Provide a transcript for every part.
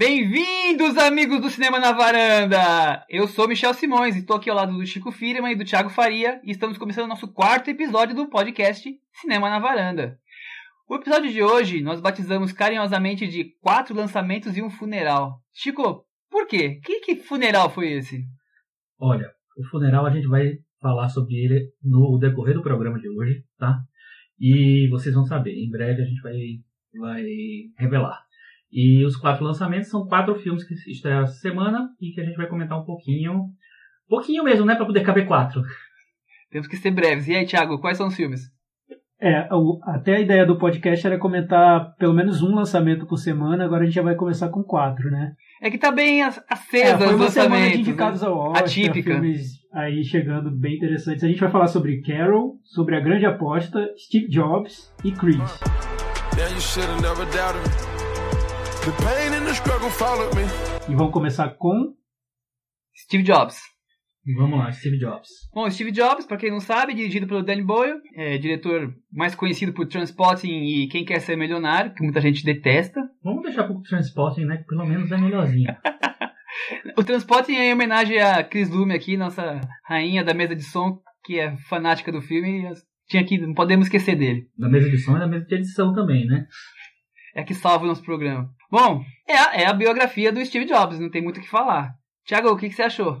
Bem-vindos, amigos do Cinema na Varanda! Eu sou Michel Simões e estou aqui ao lado do Chico Firman e do Thiago Faria e estamos começando o nosso quarto episódio do podcast Cinema na Varanda. O episódio de hoje nós batizamos carinhosamente de quatro lançamentos e um funeral. Chico, por quê? Que, que funeral foi esse? Olha, o funeral a gente vai falar sobre ele no decorrer do programa de hoje, tá? E vocês vão saber, em breve a gente vai, vai revelar. E os quatro lançamentos são quatro filmes que estrearam essa semana e que a gente vai comentar um pouquinho. Pouquinho mesmo, né? Pra poder caber quatro. Temos que ser breves. E aí, Thiago, quais são os filmes? É, o, até a ideia do podcast era comentar pelo menos um lançamento por semana, agora a gente já vai começar com quatro, né? É que tá bem acesa é, foi uma semana de lançamentos. indicados né? ao Oscar, Atípica. filmes aí chegando bem interessantes. A gente vai falar sobre Carol, sobre A Grande Aposta, Steve Jobs e Creed. Yeah, E vamos começar com Steve Jobs. E vamos lá, Steve Jobs. Bom, Steve Jobs, pra quem não sabe, dirigido pelo Danny Boyle, é diretor mais conhecido por Transpotting e Quem Quer Ser Milionário, que muita gente detesta. Vamos deixar pro Transporting, né? Que pelo menos é melhorzinho. O Transpotting é em homenagem a Chris Lume aqui, nossa rainha da mesa de som, que é fanática do filme e tinha que, não podemos esquecer dele. da mesa de som e da mesa de edição também, né? É que salva o nosso programa. Bom, é a, é a biografia do Steve Jobs, não tem muito o que falar. Tiago, o que, que você achou?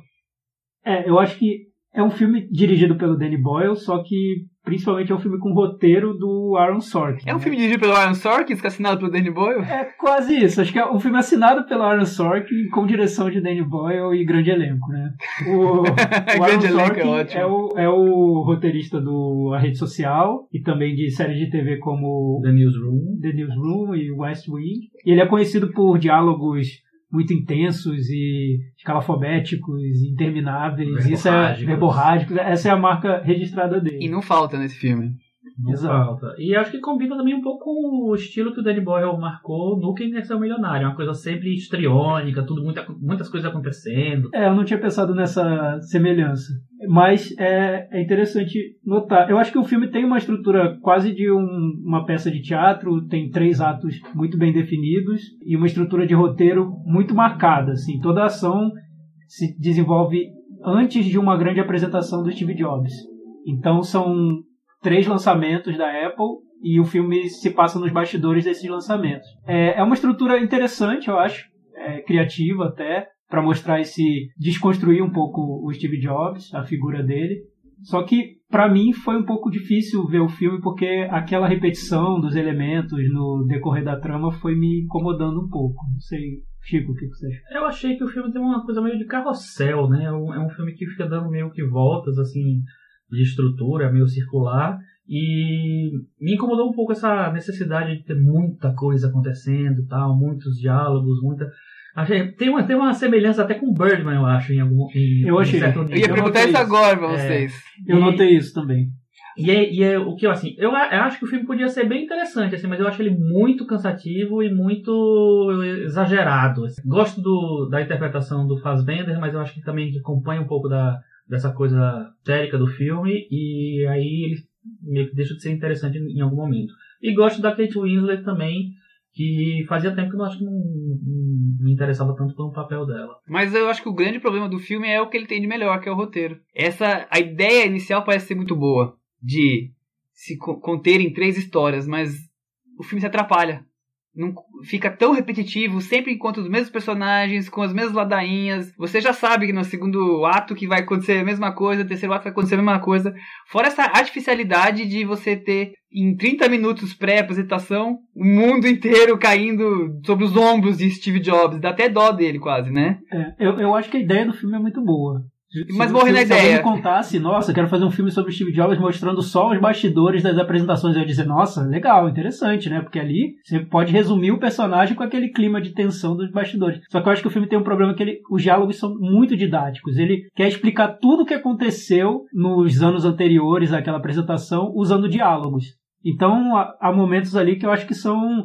É, eu acho que é um filme dirigido pelo Danny Boyle, só que principalmente é um filme com roteiro do Aaron Sorkin. É um né? filme dirigido pelo Aaron Sorkin, que é assinado pelo Danny Boyle? É quase isso. Acho que é um filme assinado pelo Aaron Sorkin com direção de Danny Boyle e grande elenco, né? O, o Grande Aaron elenco é Sorkin ótimo. é o, é o roteirista do A Rede Social e também de séries de TV como The Newsroom. The Newsroom e West Wing. E ele é conhecido por diálogos muito intensos e escalafobéticos, intermináveis. Isso é Verborrágicos. Essa é a marca registrada dele. E não falta nesse filme. Não Exato. falta. E acho que combina também um pouco com o estilo que o Danny Boyle marcou no Quem Quer Ser o Milionário. Uma coisa sempre histriônica, tudo, muita, muitas coisas acontecendo. É, eu não tinha pensado nessa semelhança. Mas é, é interessante notar. Eu acho que o filme tem uma estrutura quase de um- uma peça de teatro, tem três atos muito bem definidos e uma estrutura de roteiro muito marcada. Assim. Toda a ação se desenvolve antes de uma grande apresentação do Steve Jobs. Então são três lançamentos da Apple e o filme se passa nos bastidores desses lançamentos. É, é uma estrutura interessante, eu acho, é, criativa até, para mostrar esse desconstruir um pouco o Steve Jobs, a figura dele. Só que para mim foi um pouco difícil ver o filme porque aquela repetição dos elementos no decorrer da trama foi me incomodando um pouco. Não sei, Chico, o que você acha? Eu achei que o filme tem uma coisa meio de carrossel, né? É um, é um filme que fica dando meio que voltas, assim, de estrutura, meio circular. E me incomodou um pouco essa necessidade de ter muita coisa acontecendo e tal, muitos diálogos, muita. Tem, uma, tem uma semelhança até com Birdman, eu acho, em algum em, Eu em achei. certo Eu nível. ia Eu perguntar notei isso agora pra É. vocês. Eu E- notei isso também. E é, e é o que eu assim, eu, eu acho que o filme podia ser bem interessante, assim, mas eu acho ele muito cansativo e muito exagerado. assim. Gosto do, da interpretação do Fassbender, mas eu acho que também acompanha um pouco da, dessa coisa histérica do filme e aí ele meio que deixa de ser interessante em, algum momento. E gosto da Kate Winslet também, que fazia tempo que eu acho que não, não me interessava tanto pelo papel dela. Mas eu acho que o grande problema do filme é o que ele tem de melhor, que é o roteiro. Essa, a ideia inicial parece ser muito boa, de se co- conter em três histórias, mas o filme se atrapalha. Não, fica tão repetitivo, sempre encontra os mesmos personagens, com as mesmas ladainhas. Você já sabe que no segundo ato que vai acontecer a mesma coisa, no terceiro ato vai acontecer a mesma coisa. Fora essa artificialidade de você ter, em 30 minutos pré-apresentação, o mundo inteiro caindo sobre os ombros de Steve Jobs. Dá até dó dele quase, né? É, eu, eu acho que a ideia do filme é muito boa. Se- Mas morre se- na se alguém ideia. contasse, nossa, quero fazer um filme sobre o Steve Jobs mostrando só os bastidores das apresentações, eu ia dizer, nossa, legal, interessante, né? Porque ali você pode resumir o personagem com aquele clima de tensão dos bastidores. Só que eu acho que o filme tem um problema que ele, os diálogos são muito didáticos. Ele quer explicar tudo o que aconteceu nos anos anteriores àquela apresentação usando diálogos. Então, há, momentos ali que eu acho que são,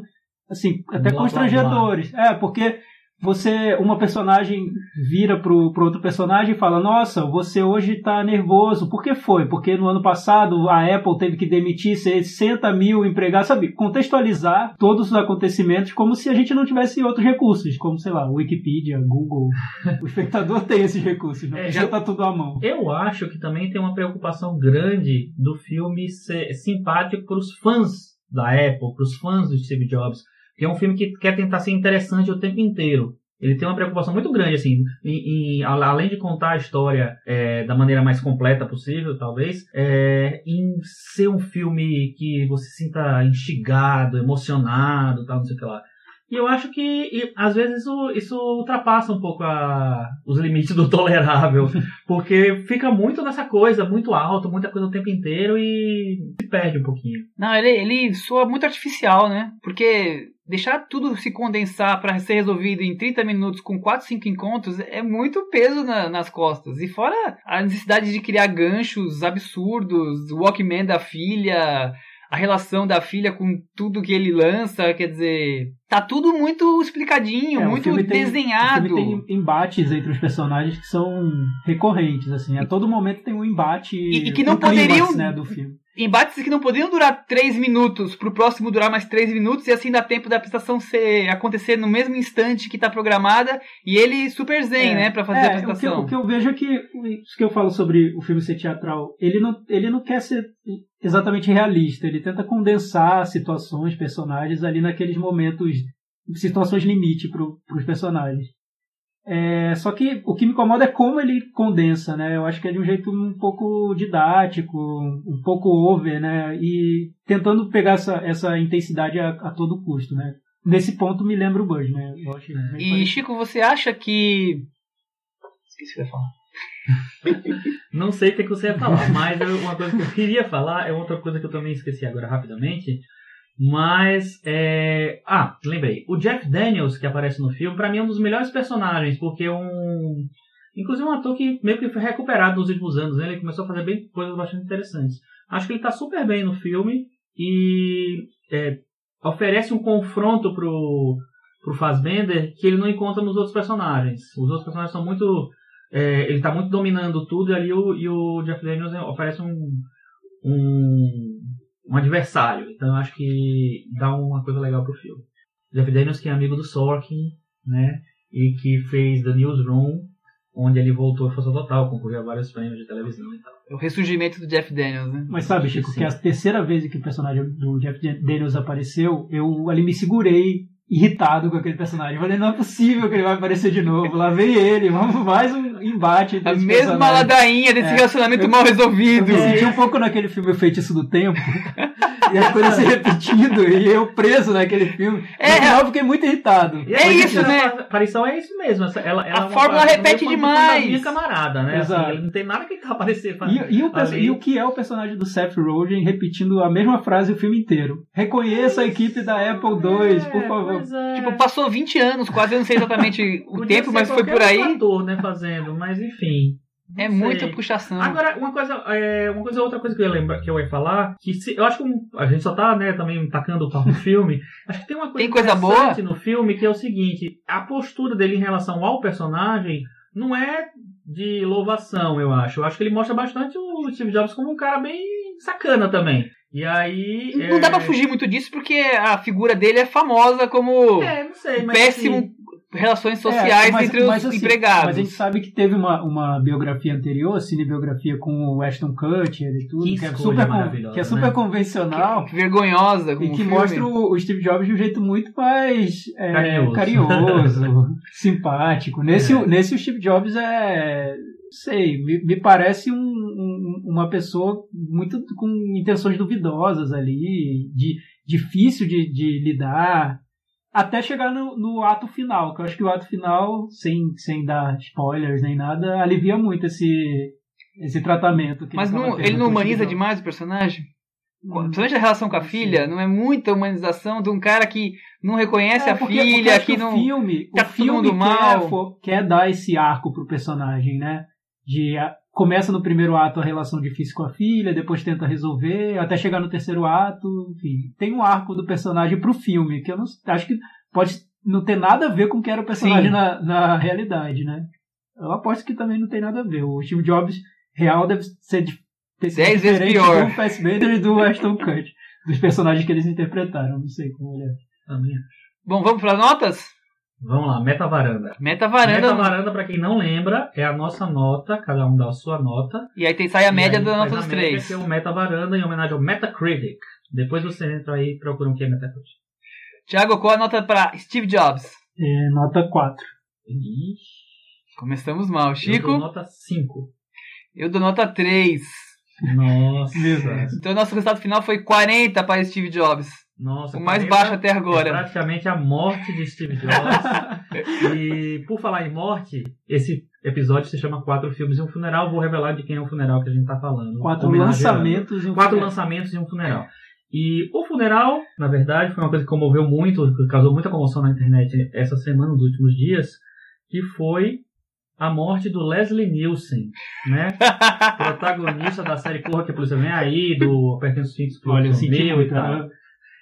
assim, até Blá, blá, constrangedores. É, porque você, uma personagem vira pro, pro outro personagem e fala: Nossa, você hoje tá nervoso. Por que foi? Porque no ano passado a Apple teve que demitir 60 mil empregados. Sabe, contextualizar todos os acontecimentos como se a gente não tivesse outros recursos, como, sei lá, Wikipedia, Google. O espectador tem esses recursos, né? É, já tá tudo à mão. Eu acho que também tem uma preocupação grande do filme ser simpático para os fãs da Apple, para os fãs do Steve Jobs, que é um filme que quer tentar ser interessante o tempo inteiro. Ele tem uma preocupação muito grande, assim, em, em- além de contar a história é, da maneira mais completa possível, talvez, é, em ser um filme que você sinta instigado, emocionado, tal, não sei o que lá. E eu acho que, e, às vezes, isso, isso ultrapassa um pouco a- os limites do tolerável. Porque fica muito nessa coisa, muito alto, muita coisa o tempo inteiro e se perde um pouquinho. Não, ele, ele soa muito artificial, né? Porque deixar tudo se condensar pra ser resolvido em 30 minutos com 4, 5 encontros é muito peso na- nas costas. E fora a necessidade de criar ganchos absurdos, o Walkman da filha, a relação da filha com tudo que ele lança, quer dizer, tá tudo muito explicadinho, É, muito filme tem- desenhado. O filme tem embates entre os personagens que são recorrentes, assim. A todo momento tem um embate. E- e que não poderiam- né, do filme. embates que não poderiam durar 3 minutos, pro próximo durar mais 3 minutos, e assim dá tempo da apresentação ser, acontecer no mesmo instante que tá programada, e ele super zen, É, né, pra fazer é, a o que, eu, apresentação. o que eu vejo é que isso que eu falo sobre o filme ser teatral, ele não, ele não quer ser exatamente realista, ele tenta condensar situações, personagens ali naqueles momentos, situações limite para os personagens. É, só que o que me incomoda é como ele condensa, né? Eu acho que é de um jeito um pouco didático, um pouco over, né? E tentando pegar essa, essa intensidade a, a todo custo, né? Nesse ponto me lembra o Buzz, né? Eu acho E parecido. Chico, você acha que. Esqueci o que eu ia falar. Não sei o que que você ia falar, mas eu- uma coisa que eu queria falar é outra coisa que eu também esqueci agora rapidamente. Mas, é... ah, lembrei. O Jeff Daniels, que aparece no filme, pra mim é um dos melhores personagens, porque é um. Inclusive um ator que meio que foi recuperado nos últimos anos, né? Ele começou a fazer bem coisas bastante interessantes. Acho que ele tá super bem no filme e é, oferece um confronto pro, pro Fassbender que ele não encontra nos outros personagens. Os outros personagens são muito. é, ele tá muito dominando tudo e ali o, e o Jeff Daniels oferece um, um, um adversário. Então eu acho que dá uma coisa legal pro filme. Jeff Daniels que é amigo do Sorkin, né? E que fez The Newsroom, onde ele voltou à força total, concorreu a vários prêmios de televisão e tal. O ressurgimento do Jeff Daniels, né? Mas sabe, Chico, Sim. que a terceira vez que o personagem do Jeff Daniels apareceu, eu ali me segurei irritado com aquele personagem. Eu falei, não é possível que ele vai aparecer de novo. Lá vem ele, vamos mais um embate A mesma personagem. ladainha desse É. relacionamento Eu- mal Eu resolvido. me senti um pouco naquele filme O Feitiço do Tempo. e as coisas se repetindo e eu preso naquele filme. É, no eu fiquei muito irritado. É a isso, né? aparição é isso mesmo. essa- Ela, ela A é uma fórmula parte- repete meio demais. minha camarada, né? Assim, Exato. ele não tem nada que aparecer. E, e o, e o que é o personagem do Seth Rogen repetindo a mesma frase o filme inteiro? Reconheça a equipe da Apple II, por É, favor. É. Tipo, passou 20 anos, quase eu não sei exatamente o Podia tempo, mas foi por aí. ator, né, fazendo, mas enfim. É sei. muita puxação. Agora, uma coisa, é, uma coisa, outra coisa que eu ia lembrar, que eu ia falar, que se- eu acho que a gente só tá, né, também tacando o pau no filme. Acho que tem uma coisa Tem coisa interessante no filme que é o seguinte: a postura dele em relação ao personagem não é de louvação, eu acho. Eu acho que ele mostra bastante o Steve Jobs como um cara bem sacana também. E aí. Não é, dá pra fugir muito disso porque a figura dele é famosa como É, não sei, mas. péssimo assim, relações sociais É, mas- entre os mas, assim, empregados. Mas a gente sabe que teve uma, uma biografia anterior, cinebiografia com o Ashton Kutcher e tudo, Que que, é super, que é super né? convencional. Que vergonhosa E que filme. mostra o, o Steve Jobs de um jeito muito mais é, Carinhoso. carinhoso, simpático. Nesse, É. nesse o Steve Jobs é. Sei, me, me parece um- um- uma pessoa muito com intenções duvidosas ali, de, difícil de, de lidar, até chegar no, no ato final, que eu acho que o ato final, sem, sem dar spoilers nem nada, alivia muito esse, esse tratamento. que Mas não- ele não o humaniza demais o personagem? Hum. Principalmente a relação com a Sim. filha, não é muita humanização de um cara que não reconhece É, a porque- porque filha, acho que o não. filme, tá o filme quer, mal. quer dar esse arco pro personagem, né? De começa no primeiro ato a relação difícil com a filha, depois tenta resolver, até chegar no terceiro ato, enfim, tem um arco do personagem pro filme que eu não acho que pode não ter nada a ver com o que era o personagem Sim. na, na realidade, né? Eu aposto que também não tem nada a ver. O Steve Jobs real deve ser ter sido Dez vezes diferente pior. do Fassbender e do Ashton Kutcher, dos personagens que eles interpretaram. Não sei como ele é. Também. Bom, vamos para notas? Vamos lá, Meta Varanda. Meta varanda. Meta Varanda, pra quem não lembra, é a nossa nota, cada um dá a sua nota. E aí tem, sai a média dos média, três. Que é o Meta Varanda em homenagem ao Metacritic. Depois você entra aí e procura o que é Metacritic. Tiago, qual a nota para Steve Jobs? É, nota 4. Ixi, Começamos mal. Eu dou Chico, nota 5. eu dou nota 3. Nossa. Então o nosso resultado final foi 40 para Steve Jobs. Nossa, O mais 40 baixo até É agora. praticamente a morte de Steve Jobs. e por falar em morte, esse episódio se chama Quatro Filmes e um Funeral. Vou revelar de quem é o funeral que a gente tá falando. Quatro lançamentos e um Quatro funeral. lançamentos e um funeral. E o funeral, na verdade, foi uma coisa que comoveu muito, que causou muita comoção na internet essa semana, nos últimos dias, que foi a morte do Leslie Nielsen, né? Protagonista da série Corra que a Polícia Vem Aí, do Apertem os Cintos Olha, eu senti Meu e tal. né?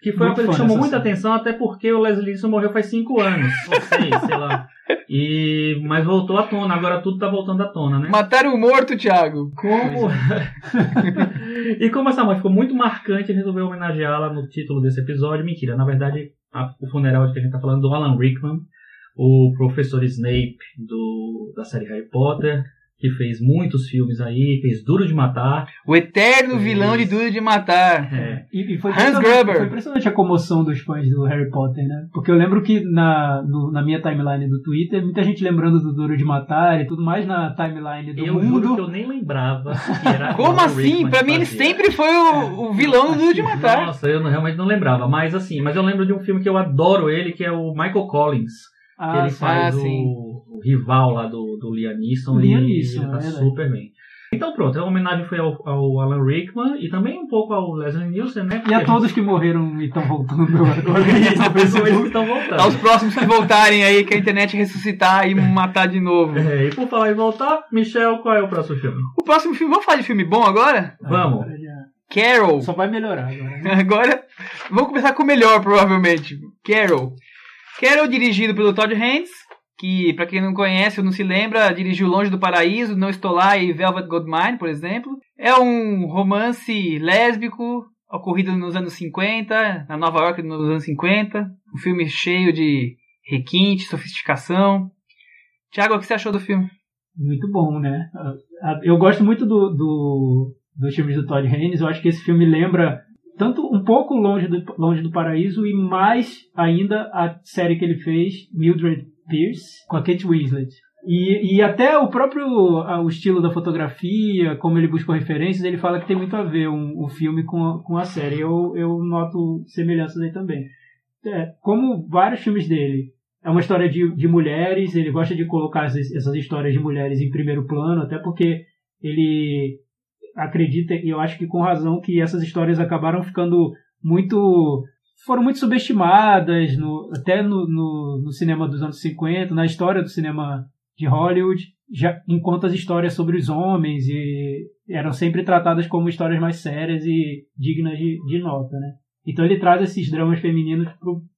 Que foi uma Muito coisa que chamou muita atenção, até porque o Leslie Nielsen morreu faz cinco anos, ou seis, sei lá. E, mas voltou à tona, agora tudo tá voltando à tona, né? Mataram o morto, Thiago. Como... e como essa morte ficou muito marcante, resolveu homenageá-la no título desse episódio. Mentira, na verdade, a- o funeral de que a gente tá falando do Alan Rickman, o professor Snape do, da série Harry Potter, que fez muitos filmes aí, fez Duro de Matar. O eterno Isso. vilão de Duro de Matar. É, E, e foi, Hans Gruber. foi impressionante a comoção dos fãs do Harry Potter, né? Porque eu lembro que na, no- na minha timeline do Twitter, muita gente lembrando do Duro de Matar e tudo mais na timeline do eu mundo. que eu nem lembrava que era Como assim? Que mim ele sempre foi o, o vilão do Duro de Matar. Nossa, eu não- realmente não lembrava. Mas assim, mas eu lembro de um filme que eu adoro ele, que é o Michael Collins. que Ah, ele sim. faz Ah, o, sim. O rival lá do, do Liam Neeson Liam e Neeson, ele tá é super bem. Então pronto, a homenagem foi ao, ao Alan Rickman e também um pouco ao Leslie Nielsen, né? E a todos que morreram e estão voltando agora Isso, Facebook. estão voltando. Aos próximos que voltarem aí, que a internet ressuscitar e matar de novo. É, e por falar em voltar, Michel, qual é o próximo filme? O próximo filme, vamos falar de filme bom agora? Vamos. Agora já- Carol. Só vai melhorar agora. né? Agora, vamos começar com o melhor, provavelmente. Carol. Carol, dirigido pelo Todd Haynes, que, pra quem não conhece ou não se lembra, dirigiu Longe do Paraíso, Não Estou Lá e Velvet Goldmine, por exemplo. É um romance lésbico, ocorrido nos anos 50, na Nova York nos anos 50. Um filme cheio de requinte, sofisticação. Tiago, o que você achou do filme? Muito bom, né? Eu gosto muito do, do, dos filmes do Todd Haynes. Eu acho que esse filme lembra tanto um pouco longe do, longe do Paraíso e mais ainda a série que ele fez, Mildred Pierce, com a Kate Winslet. E, e até o próprio o estilo da fotografia, como ele buscou referências, ele fala que tem muito a ver um, o filme com a, com a série. Eu, eu noto semelhanças aí também. É, como vários filmes dele, é uma história de, de mulheres, ele gosta de colocar essas histórias de mulheres em primeiro plano, até porque ele acredita, e eu acho que com razão, que essas histórias acabaram ficando muito. Foram muito subestimadas, no, até no, no, no cinema dos anos 50, na história do cinema de Hollywood, já, enquanto as histórias sobre os homens e eram sempre tratadas como histórias mais sérias e dignas de, de nota, né? Então ele traz esses dramas femininos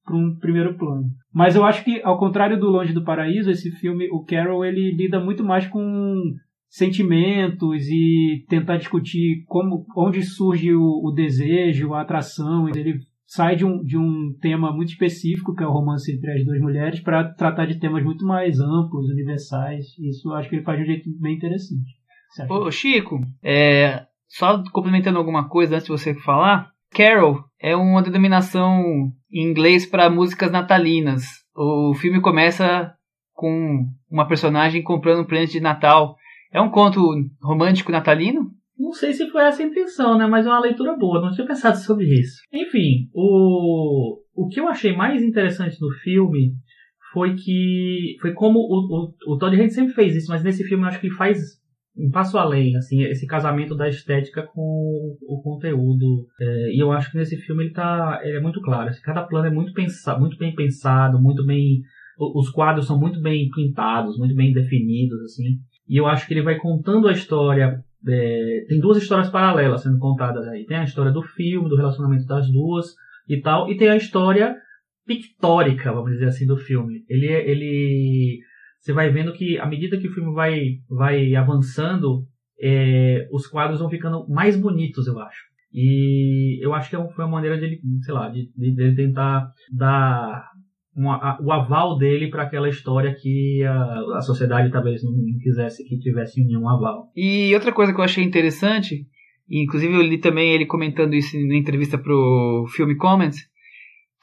para um primeiro plano. Mas eu acho que, ao contrário do Longe do Paraíso, esse filme, o Carol, ele lida muito mais com sentimentos e tentar discutir como, onde surge o, o desejo, a atração. Ele sai de um, de um tema muito específico, que é o romance entre as duas mulheres, para tratar de temas muito mais amplos, universais. Isso acho que ele faz de um jeito bem interessante. Ô, Chico, é, só complementando alguma coisa antes de você falar, Carol é uma denominação em inglês para músicas natalinas. O filme começa com uma personagem comprando um presente de Natal. É um conto romântico natalino? Não sei se foi essa a intenção, né? Mas é uma leitura boa, não tinha pensado sobre isso. Enfim, o, o que eu achei mais interessante no filme foi que. Foi como o, o, o Todd Haynes sempre fez isso, mas nesse filme eu acho que ele faz um passo além, assim, esse casamento da estética com o conteúdo. É, e eu acho que nesse filme ele tá. Ele é muito claro. assim, cada plano é muito, pensa, muito bem pensado, muito bem. Os quadros são muito bem pintados, muito bem definidos, assim. E eu acho que ele vai contando a história é, tem duas histórias paralelas sendo contadas aí. Tem a história do filme, do relacionamento das duas e tal, e tem a história pictórica, vamos dizer assim, do filme. Ele, ele, você vai vendo que à medida que o filme vai, vai avançando, é, os quadros vão ficando mais bonitos, eu acho. E eu acho que é foi uma maneira de sei lá, de, de, de tentar dar a, o aval dele para aquela história que a, a sociedade talvez não quisesse que tivesse nenhum aval. E outra coisa que eu achei interessante, inclusive eu li também ele comentando isso na entrevista pro Filme Comments,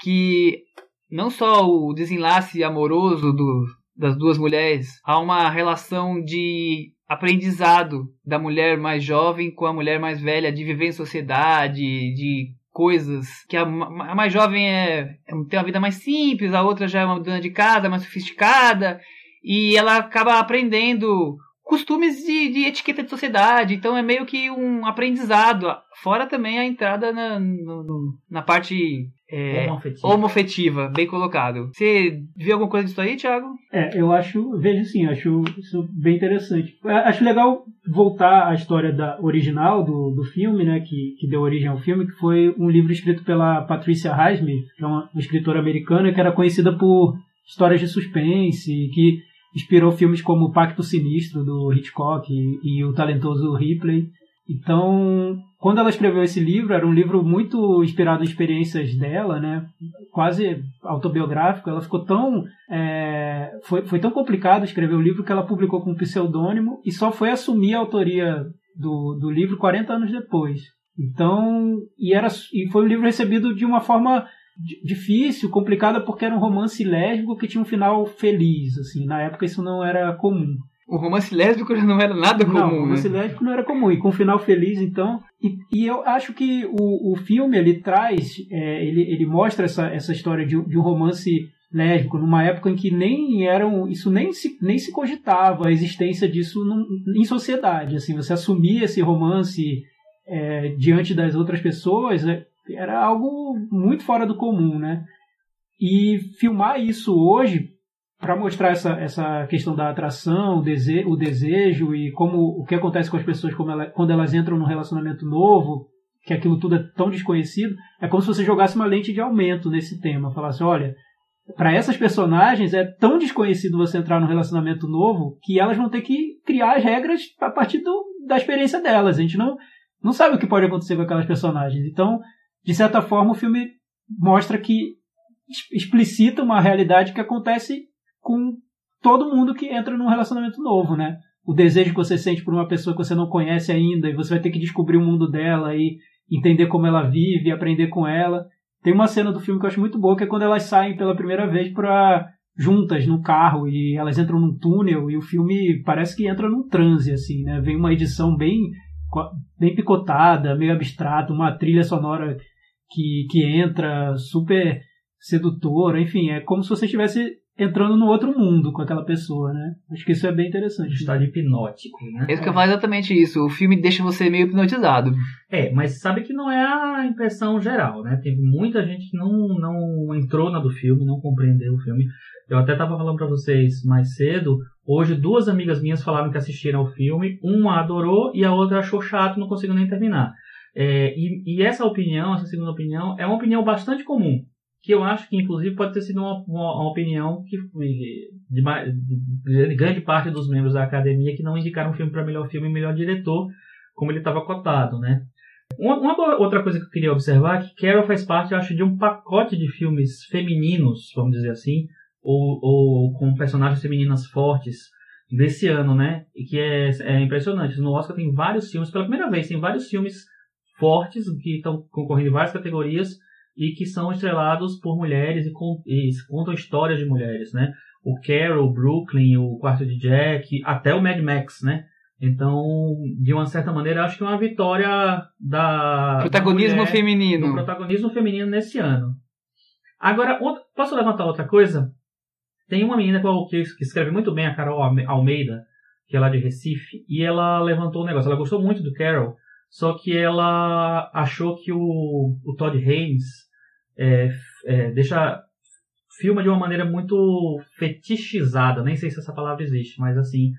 que não só o desenlace amoroso do, das duas mulheres, há uma relação de aprendizado da mulher mais jovem com a mulher mais velha, de viver em sociedade, de coisas que a, a mais jovem é, é, tem uma vida mais simples, a outra já é uma dona de casa mais sofisticada e ela acaba aprendendo costumes de, de, etiqueta de sociedade. Então é meio que um aprendizado. Fora também a entrada na, no, na parte é, homofetiva. homofetiva. bem colocado. Você viu alguma coisa disso aí, Thiago? É, eu acho, vejo sim, acho isso bem interessante. Acho legal voltar à história da original do, do filme, né, que, que deu origem ao filme, que foi um livro escrito pela Patricia Highsmith, que é uma, uma escritora americana que era conhecida por histórias de suspense, que inspirou filmes como O Pacto Sinistro, do Hitchcock, e, e o talentoso Ripley. Então, quando ela escreveu esse livro, era um livro muito inspirado em experiências dela, né? Quase autobiográfico. Ela ficou tão. É, foi, foi tão complicado escrever o livro que ela publicou com um pseudônimo e só foi assumir a autoria do, do livro 40 anos depois. Então, e, era, e foi um livro recebido de uma forma difícil, complicada, porque era um romance lésbico que tinha um final feliz, assim. Na época isso não era comum. O romance lésbico já não era nada comum. Não, o romance né? lésbico não era comum. E com um final feliz, então. E, e eu acho que o, o filme ele traz, é, ele, ele mostra essa, essa história de, de um romance lésbico numa época em que nem eram isso nem se, nem se cogitava a existência disso num, em sociedade assim você assumir esse romance é, diante das outras pessoas é, era algo muito fora do comum, né? E filmar isso hoje para mostrar essa, essa questão da atração, o, dese, o desejo e como o que acontece com as pessoas ela, quando elas entram num relacionamento novo, que aquilo tudo é tão desconhecido, é como se você jogasse uma lente de aumento nesse tema, falasse, olha, para essas personagens é tão desconhecido você entrar num relacionamento novo que elas vão ter que criar as regras a partir do, da experiência delas. A gente não, não sabe o que pode acontecer com aquelas personagens. Então, de certa forma, o filme mostra que explicita uma realidade que acontece com todo mundo que entra num relacionamento novo, né? O desejo que você sente por uma pessoa que você não conhece ainda e você vai ter que descobrir o mundo dela e entender como ela vive, aprender com ela. Tem uma cena do filme que eu acho muito boa, que é quando elas saem pela primeira vez para juntas no carro e elas entram num túnel e o filme parece que entra num transe assim, né? Vem uma edição bem bem picotada, meio abstrata, uma trilha sonora que, que entra super sedutora, enfim, é como se você estivesse entrando no outro mundo com aquela pessoa, né? Acho que isso é bem interessante. Estado hipnótico, né? Esse que eu falo exatamente isso. O filme deixa você meio hipnotizado. É, mas sabe que não é a impressão geral, né? Teve muita gente que não, não entrou na do filme, não compreendeu o filme. Eu até estava falando para vocês mais cedo. Hoje, duas amigas minhas falaram que assistiram ao filme. Uma adorou e a outra achou chato, não conseguiu nem terminar. É, e, e, essa opinião, essa segunda opinião, é uma opinião bastante comum. Que eu acho que, inclusive, pode ter sido uma, uma, uma opinião que de, de, de, grande parte dos membros da academia que não indicaram o filme para melhor filme e melhor diretor, como ele estava cotado, né? Uma, uma, outra coisa que eu queria observar é que Carol faz parte, eu acho, de um pacote de filmes femininos, vamos dizer assim, ou, ou com personagens femininas fortes desse ano, né? E que é, é impressionante. No Oscar tem vários filmes, pela primeira vez, tem vários filmes fortes que estão concorrendo em várias categorias e que são estrelados por mulheres e, e contam histórias de mulheres, né? O Carol, o Brooklyn, o Quarto de Jack, até o Mad Max, né? Então, de uma certa maneira, acho que é uma vitória da protagonismo da mulher, feminino, do protagonismo feminino nesse ano. Agora, outra, posso levantar outra coisa? Tem uma menina que escreve muito bem, a Carol Almeida, que é lá de Recife, e ela levantou um negócio. Ela gostou muito do Carol, só que ela achou que o, o Todd Haynes é, é, deixa filma de uma maneira muito fetichizada, nem sei se essa palavra existe, mas assim,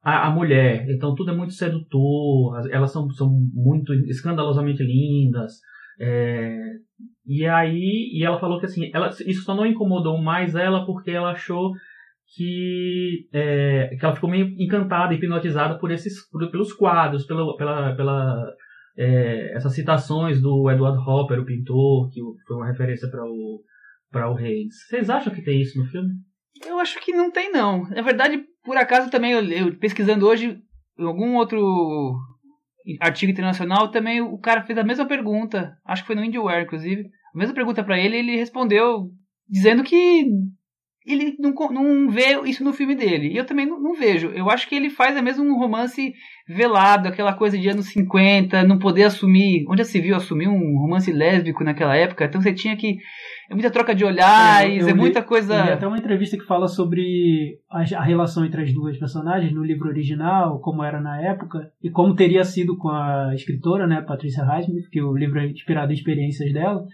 a, a mulher, então tudo é muito sedutor, elas são, são muito escandalosamente lindas, É, e aí, e ela falou que assim, ela, isso só não incomodou mais ela porque ela achou que, é, que ela ficou meio encantada, hipnotizada por esses, por, pelos quadros, pela, pela, pela é, essas citações do Edward Hopper, o pintor, que foi uma referência para o para o Reis. Vocês acham que tem isso no filme? Eu acho que não tem não. Na verdade, por acaso também eu, eu pesquisando hoje em algum outro artigo internacional também o cara fez a mesma pergunta, acho que foi no IndieWare inclusive, a mesma pergunta para ele, ele respondeu dizendo que ele não, não vê isso no filme dele. E eu também não, não, vejo. Eu acho que ele faz é mesmo um romance velado, aquela coisa de anos 50, não poder assumir. Onde se viu assumir um romance lésbico naquela época? Então você tinha que. É muita troca de olhares, é, é muita coisa. Tem até uma entrevista que fala sobre a, a, relação entre as duas personagens no livro original, como era na época, e como teria sido com a escritora, né, Patricia Highsmith, que o livro é inspirado em experiências dela.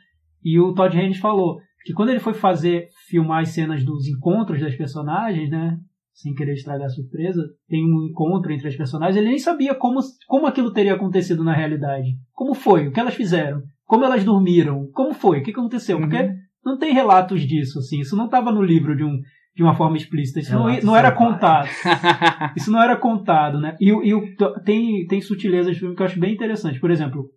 E o Todd Haynes falou que quando ele foi fazer, filmar as cenas dos encontros das personagens, né? Sem querer estragar a surpresa, tem um encontro entre as personagens, ele nem sabia como, como aquilo teria acontecido na realidade. Como foi? O que elas fizeram? Como elas dormiram? Como foi? O que aconteceu? Porque uhum. não tem relatos disso, assim. Isso não estava no livro de, um, de uma forma explícita. Isso não, não, era contado. Isso não era contado, né? E, e tem, tem sutilezas de filme que eu acho bem interessante. Por exemplo,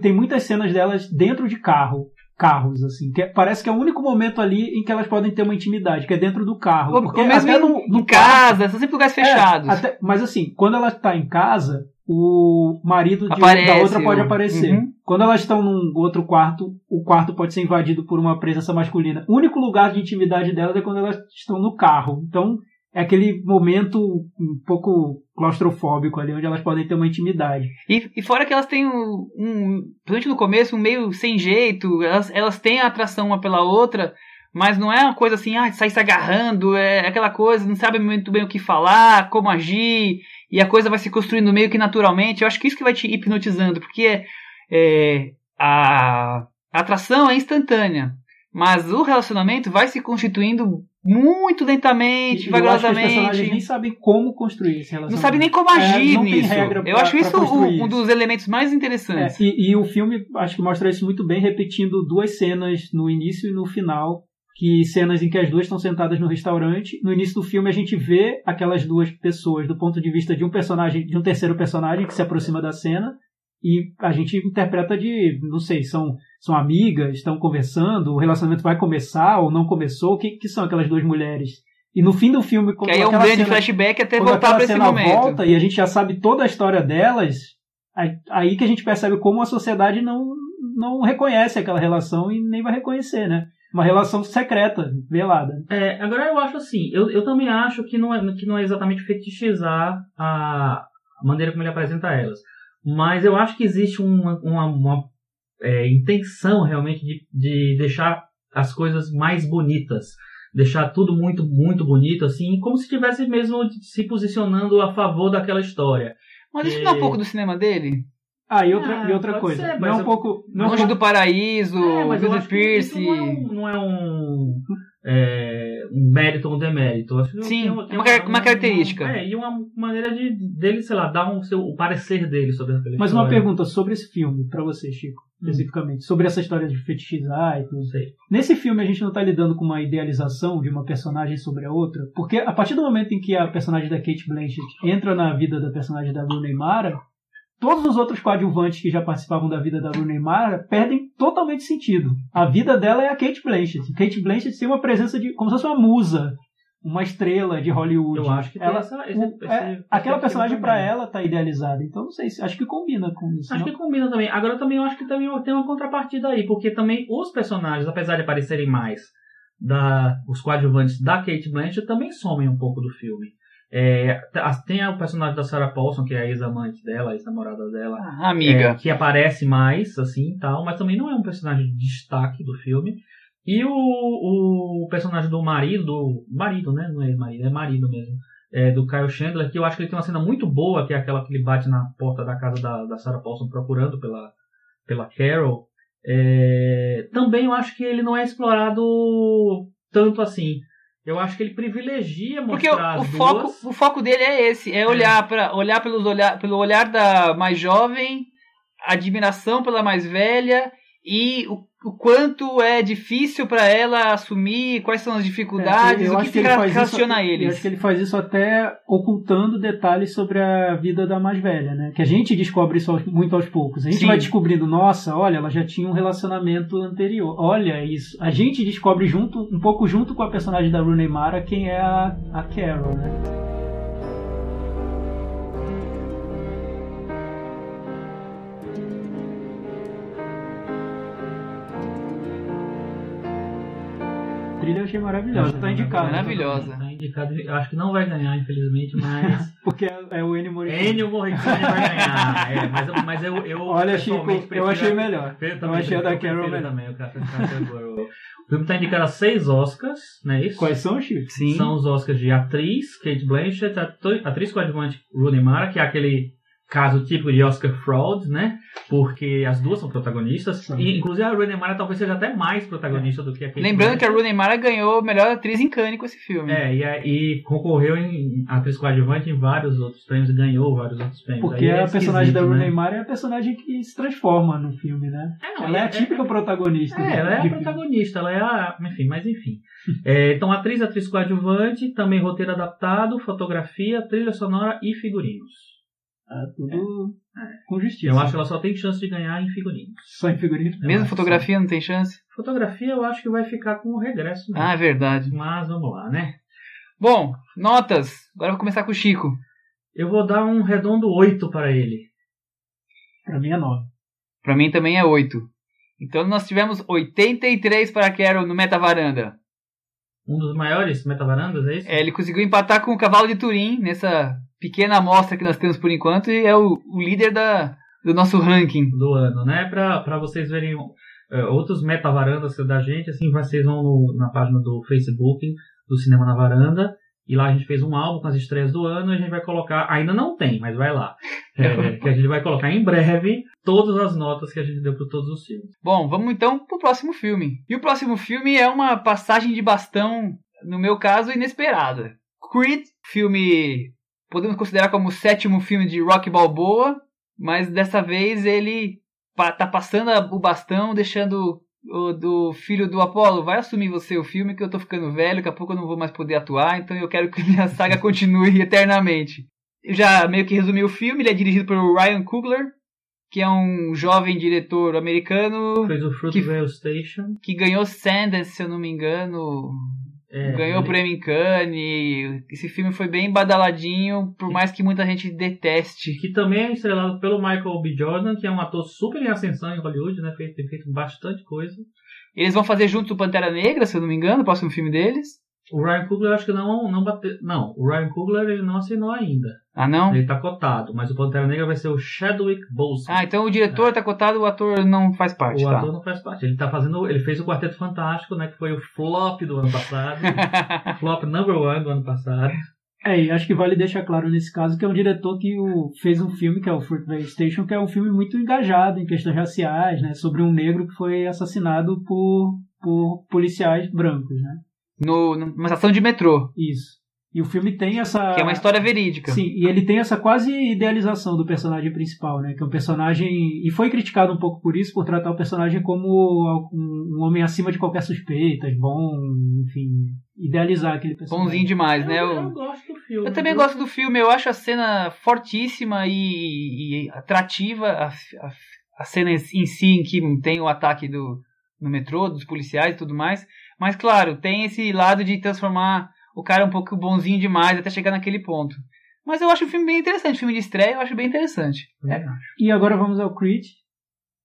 tem muitas cenas delas dentro de carro carros, assim. Que é, parece que é o único momento ali em que elas podem ter uma intimidade, que é dentro do carro. Ou, porque ou mesmo até no, no em casa, são sempre lugares é, fechados. É, até, mas assim, quando ela está em casa, o marido de, da outra pode aparecer. Uhum. Quando elas estão num outro quarto, o quarto pode ser invadido por uma presença masculina. O único lugar de intimidade delas é quando elas estão no carro. Então, é aquele momento um pouco claustrofóbico ali, onde elas podem ter uma intimidade. E, e fora que elas têm um, um, principalmente no começo, um meio sem jeito, elas, elas têm a atração uma pela outra, mas não é uma coisa assim, ah, sai se agarrando, é aquela coisa, não sabe muito bem o que falar, como agir, e a coisa vai se construindo meio que naturalmente. Eu acho que isso que vai te hipnotizando, porque é, a, a atração é instantânea, mas o relacionamento vai se constituindo muito lentamente, vagarosamente. Os personagens nem sabem como construir esse relacionamento. Não sabem nem como é, agir é, nisso. Eu pra, acho isso um, um, dos elementos mais interessantes. É, e, e, o filme acho que mostra isso muito bem, repetindo duas cenas no início e no final. Que cenas em que as duas estão sentadas no restaurante. No início do filme a gente vê aquelas duas pessoas do ponto de vista de um personagem, de um terceiro personagem que se aproxima da cena e a gente interpreta de, não sei, são, são amigas, estão conversando, o relacionamento vai começar ou não começou, o que, que são aquelas duas mulheres? E no fim do filme, quando que aí é um grande cena, flashback até voltar para esse momento. volta e a gente já sabe toda a história delas, aí que a gente percebe como a sociedade não, não reconhece aquela relação e nem vai reconhecer, né? Uma relação secreta, velada. É, agora eu acho assim, eu, eu também acho que não, é, que não é exatamente fetichizar a, a maneira como ele apresenta elas. Mas eu acho que existe uma, uma, uma é, intenção realmente de, de deixar as coisas mais bonitas. Deixar tudo muito, muito bonito, assim, como se estivesse mesmo se posicionando a favor daquela história. Mas isso e... não é um pouco do cinema dele? Ah, e outra, ah, e outra coisa. Ser, não é um pouco. Não Longe do Paraíso, é, mas Pierce. Não é um. Não é um é, um mérito ou um demérito. Acho Sim, uma, uma, uma, característica. Uma, é, e uma maneira de dele, sei lá, dar um seu, o parecer dele sobre aquele Mas uma pergunta sobre esse filme, para você, Chico, hum. especificamente, sobre essa história de fetichizar e tudo. Sei. Nesse filme a gente não está lidando com uma idealização de uma personagem sobre a outra, porque a partir do momento em que a personagem da Kate Blanchett entra na vida da personagem da Rooney Mara, todos os outros coadjuvantes que já participavam da vida da Rooney Mara perdem totalmente sentido. A vida dela é a Kate Blanchett. Kate Blanchett tem uma presença de como se fosse uma musa, uma estrela de Hollywood. Eu acho que ela, essa, esse, o, é, esse, aquela personagem para ela tá idealizada. Então não sei, acho que combina com isso. Acho não? que combina também. Agora também eu acho que também tem uma contrapartida aí, porque também os personagens, apesar de aparecerem mais da os coadjuvantes da Kate Blanchett também somem um pouco do filme. É, tem o personagem da Sarah Paulson, que é a ex-amante dela, a ex-namorada dela. Ah, amiga. É, que aparece mais, assim, tal, mas também não é um personagem de destaque do filme. E o, o personagem do marido, do marido, né? Não é marido, é marido mesmo. É, do Kyle Chandler, que eu acho que ele tem uma cena muito boa, que é aquela que ele bate na porta da casa da, da Sarah Paulson procurando pela, pela Carol. É, também eu acho que ele não é explorado tanto assim. Eu acho que ele privilegia mostrar Porque o, foco, o foco dele é esse, é olhar para olhar pelos olhar, pelo olhar da mais jovem, admiração pela mais velha e o, o quanto é difícil pra ela assumir, quais são as dificuldades, É, eu o que, acho que ele relaciona isso, Eu eles. acho que ele faz isso até ocultando detalhes sobre a vida da mais velha, né? Que a gente descobre isso muito aos poucos. A gente Sim. vai descobrindo, nossa, olha, ela já tinha um relacionamento anterior. Olha isso. A gente descobre junto, um pouco junto com a personagem da Rooney Mara, quem é a, a Carol, né? Trilha eu achei maravilhosa, tá indicado. Maravilhosa. Tá indicado. Eu acho que não vai ganhar, infelizmente, mas. Porque é, é o Ennio Morricone. Ennio Morricone vai ganhar. É, mas, mas eu, eu. Olha, Chico, eu achei melhor. Eu, Eu também achei a da Carol melhor. também, o Café Girl. O filme está indicado a seis Oscars, não é isso? Quais são, Chico? Sim. São os Oscars de atriz, Kate Blanchett, atriz coadjuvante Rooney Mara, que é aquele caso típico de Oscar fraud, né? Porque as duas são protagonistas. Sim. E, inclusive, a Rooney Mara talvez seja até mais protagonista do que a Kate Lembrando que a Blanchett. Rooney Mara ganhou melhor atriz em Cannes com esse filme. É, e, a- e concorreu em atriz coadjuvante em vários outros prêmios e ganhou vários outros prêmios. Porque é a personagem da esquisito, Rooney né? Mara é a personagem que se transforma no filme, né? É, não, ela é a é- típica protagonista. É, ela é a filme. protagonista, ela é a. Enfim, mas enfim. É, então, atriz, atriz coadjuvante, também roteiro adaptado, fotografia, trilha sonora e figurinos. É tudo É. com justiça. Eu acho que ela só tem chance de ganhar em figurinos. Só em figurino. Mesmo fotografia não tem chance? Fotografia eu acho que vai ficar com o regresso. mesmo. Ah, é verdade. Mas vamos lá, né? Bom, notas. Agora eu vou começar com o Chico. Eu vou dar um redondo 8 para ele. Pra mim é 9. Pra mim também é 8. Então nós tivemos 83 para Carol no Meta Varanda. Um dos maiores metavarandas, é isso? É, ele conseguiu empatar com o Cavalo de Turim nessa pequena amostra que nós temos por enquanto e é o, o líder da, do nosso ranking. do ano, né? Pra, pra vocês verem é, outros metavarandas da gente, assim, vocês vão no- na página do Facebook do Cinema na Varanda, e lá a gente fez um álbum com as estreias do ano, e a gente vai colocar, ainda não tem, mas vai lá, É, que a gente vai colocar em breve todas as notas que a gente deu para todos os filmes. Bom, vamos então pro próximo filme. E o próximo filme é uma passagem de bastão, no meu caso, inesperada. Creed, filme podemos considerar como o sétimo filme de Rock Balboa, mas dessa vez ele tá passando o bastão, deixando o do filho do Apollo, vai assumir você o filme que eu tô ficando velho, daqui a pouco eu não vou mais poder atuar, então eu quero que minha saga continue eternamente. Eu já meio que resumi o filme, ele é dirigido por Ryan Coogler, que é um jovem diretor americano Fez o Fruitvale Que- Station. que ganhou Sundance, se eu não me engano, é, ganhou o prêmio em Cannes. Esse filme foi bem badaladinho, por mais que muita gente deteste. Que também é estrelado pelo Michael B. Jordan, que é um ator super em ascensão em Hollywood, né? Tem feito bastante coisa. Eles vão fazer juntos o Pantera Negra, se eu não me engano, o próximo filme deles. O Ryan Coogler acho que não, não bateu. Não, o Ryan Coogler ele não assinou ainda. Ah, não? Ele tá cotado, mas o Pantera Negra vai ser o Chadwick Boseman. Ah, então o diretor tá cotado, o ator não faz parte, o tá? ator não faz parte. Ele tá fazendo. Ele fez o Quarteto Fantástico, né? Que foi o flop do ano passado. flop number one do ano passado. É, e acho que vale deixar claro nesse caso que é um diretor que o, fez um filme, que é o Fruitvale Station, que é um filme muito engajado em questões raciais, né? Sobre um negro que foi assassinado por, por policiais brancos, né? No, numa estação de metrô, Isso. E o filme tem essa... que é uma história verídica. Sim, e ele tem essa quase idealização do personagem principal, né? Que é um personagem. E foi criticado um pouco por isso, por tratar o personagem como um, homem acima de qualquer suspeita, bom, enfim, idealizar aquele personagem. Bonzinho demais, né? eu, eu gosto do filme. Eu também viu? gosto do filme, eu acho a cena fortíssima e, e atrativa, a, a, a cena em si em que tem o ataque do, no metrô, dos policiais e tudo mais. Mas claro, tem esse lado de transformar o cara um pouco bonzinho demais até chegar naquele ponto. Mas eu acho o filme bem interessante, filme de estreia eu acho bem interessante. Acho. E agora vamos ao Creed.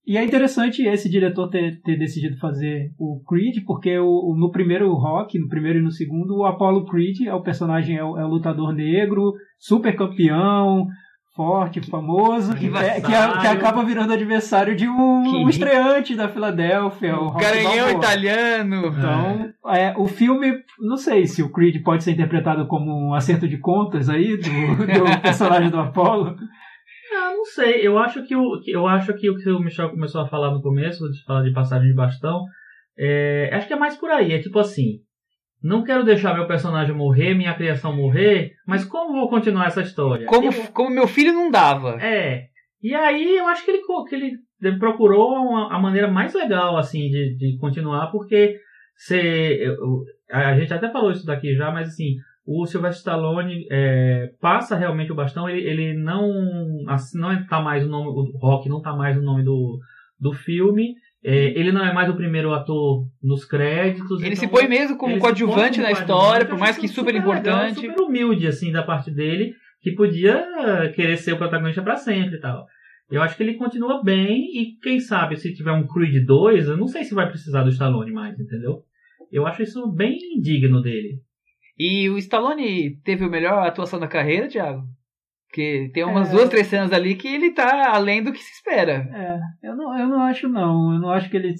E é interessante esse diretor ter, ter decidido fazer o Creed, porque o, o- no primeiro Rock, no primeiro e no segundo, o Apollo Creed é o personagem, é o, é o lutador negro, super campeão, forte, famoso, que, é- que, a- que acaba virando adversário de um, Que- um estreante da Filadélfia, o Garanhão italiano! Então, é, o filme, não sei se o Creed pode ser interpretado como um acerto de contas aí do, do personagem do Apollo. Ah, não sei. Eu acho que o, que- eu acho que o que o Michel começou a falar no começo, de falar de passagem de bastão, é, acho que é mais por aí. É tipo assim. Não quero deixar meu personagem morrer, minha criação morrer, mas como vou continuar essa história? Como, Eu- como meu filho não dava. É. E aí eu acho que ele, que ele ele procurou uma, a maneira mais legal assim de, de continuar, porque se, eu- a gente até falou isso daqui já, mas assim, o Sylvester Stallone é, passa realmente o bastão, ele, ele não assim, não tá mais o nome, o Rock não tá mais o nome do, do filme, é, ele não é mais o primeiro ator nos créditos. Ele então- se põe mesmo como coadjuvante na história, por mais que super legal, importante. super humilde, assim, da parte dele, que podia querer ser o protagonista pra sempre e tal. Eu acho que ele continua bem e quem sabe se tiver um Creed 2, eu não sei se vai precisar do Stallone mais, entendeu? Eu acho isso bem digno dele. E o Stallone teve a melhor atuação da carreira, Thiago? Porque tem umas É. duas, três cenas ali que ele tá além do que se espera. É, eu não, eu não acho não. Eu não acho que ele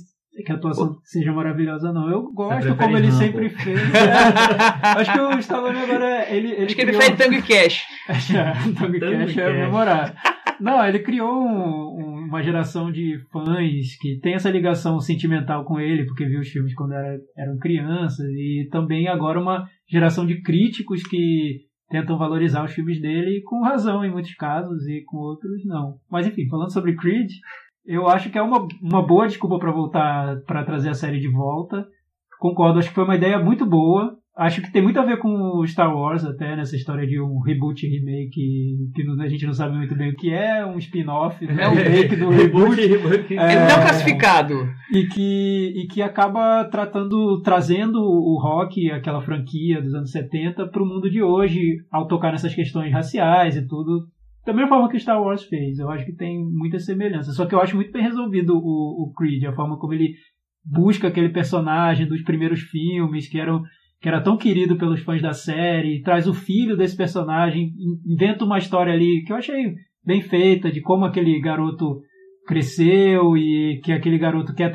que a atuação seja maravilhosa, não. Eu gosto como ele Rambo. sempre fez. É. Acho que o Stallone agora. Ele, ele Acho que ele criou- prefere Tango e Cash. É, Tango Tango Cash é Cash. memorável. Não, ele criou um- um- uma geração de fãs que tem essa ligação sentimental com ele, porque viu os filmes quando era- eram crianças, e também agora uma geração de críticos que tentam valorizar os filmes dele, com razão em muitos casos, e com outros não. Mas enfim, falando sobre Creed, eu acho que é uma, uma boa desculpa para voltar, para trazer a série de volta. Concordo, acho que foi uma ideia muito boa. Acho que tem muito a ver com o Star Wars, até nessa história de um reboot e remake, que a gente não sabe muito bem o que é, um spin-off, né? É um remake do reboot. reboot. É. não classificado. E que, e que acaba tratando, trazendo o rock, aquela franquia dos anos 70, para o mundo de hoje, ao tocar nessas questões raciais e tudo. Da mesma forma que Star Wars fez. Eu acho que tem muita semelhança. Só que eu acho muito bem resolvido o, o Creed, a forma como ele busca aquele personagem dos primeiros filmes, que, eram, que era tão querido pelos fãs da série, traz o filho desse personagem, in- inventa uma história ali que eu achei bem feita, de como aquele garoto cresceu e que aquele garoto quer,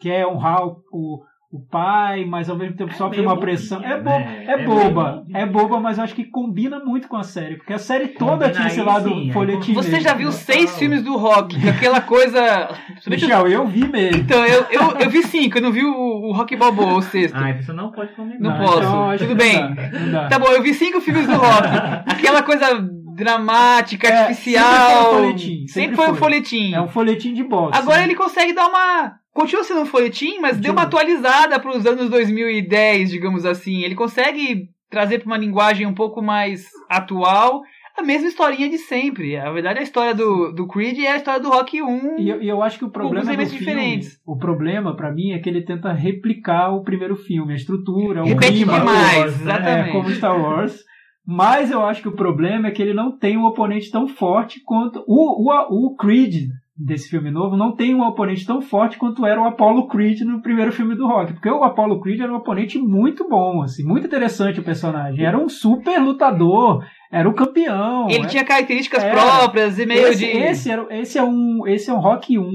quer honrar o, o, pai, mas ao mesmo tempo sofre meio uma pressão. bobinha, É, bo né? é, É boba, é boba, mas eu acho que combina muito com a série, porque a série toda Combina tinha esse lado sim, folhetim. Você mesmo. já viu seis falo. filmes do rock, que aquela coisa. Michel, eu vi mesmo. Então, eu, eu, eu vi cinco, eu não vi o, o Rock Balboa, o sexto. Ah, você não pode comentar. Não Não, posso. então, Tudo bem. dá. Tá bom, eu vi cinco filmes do rock. Aquela coisa dramática, É, artificial. sempre foi um folhetim, Sempre, sempre foi um folhetim. É um folhetim de boxe. Agora né? ele consegue dar uma. Continua sendo um folhetim, mas deu uma atualizada para os anos 2010, digamos assim. Ele consegue trazer para uma linguagem um pouco mais atual a mesma historinha de sempre. A verdade, a história do, do Creed é a história do Rock 1. E eu, eu acho que o problema do elementos filme, diferentes. o problema pra mim é que ele tenta replicar o primeiro filme, a estrutura, o Repete clima, demais, Wars, né? é, exatamente. como Star Wars. Mas eu acho que o problema é que ele não tem um oponente tão forte quanto o, o, o Creed desse filme novo não tem um oponente tão forte quanto era o Apollo Creed no primeiro filme do Rock, porque o Apollo Creed era um oponente muito bom, assim, muito interessante o personagem. Era um super lutador, era o campeão. Ele era- tinha características É. próprias e meio esse, de. esse, era, esse é um esse é um Rock 1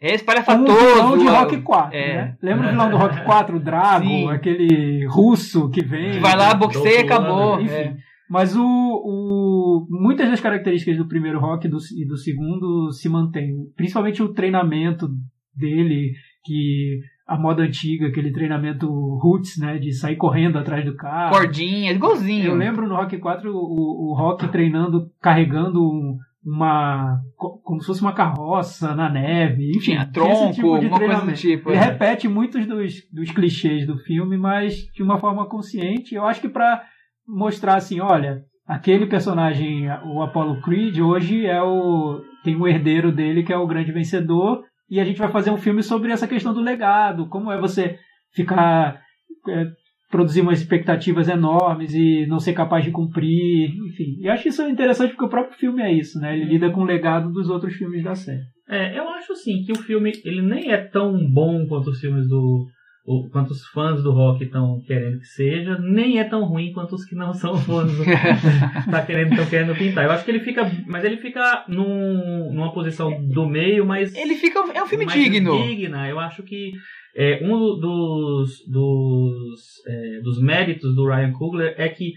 É espalhafatoso. vilão de Rock 4, é. né? Lembra o vilão do Rock 4, o Drago, Sim. aquele russo que vem. Que vai lá, boxeia e acabou. Enfim. É. Mas o, o, muitas das características do primeiro rock e do, e do segundo se mantêm. Principalmente o treinamento dele, que a moda antiga, aquele treinamento roots, né? De sair correndo atrás do carro. Cordinha, igualzinho. Eu lembro no Rock 4 o, o Rock treinando, carregando um- uma. co- como se fosse uma carroça na neve. Enfim, Tinha tronco, tipo de alguma coisa do tipo. Ele é. repete muitos dos, dos clichês do filme, mas de uma forma consciente. Eu acho que para mostrar assim, olha, aquele personagem, o Apollo Creed, hoje é o tem um herdeiro dele que é o grande vencedor e a gente vai fazer um filme sobre essa questão do legado, como é você ficar é, produzir umas expectativas enormes e não ser capaz de cumprir, enfim. E acho que isso interessante porque o próprio filme é isso, né? Ele lida com o legado dos outros filmes da série. É, eu acho sim que o filme ele nem é tão bom quanto os filmes do. O- quanto os fãs do rock estão querendo que seja, nem é tão ruim quanto os que não são fãs do tá querendo, estão querendo pintar. Eu acho que ele fica. Mas ele fica num, numa posição do meio, mas. Ele fica. É um filme digno. digna. Eu acho que é, um dos, dos, é, dos méritos do Ryan Coogler é que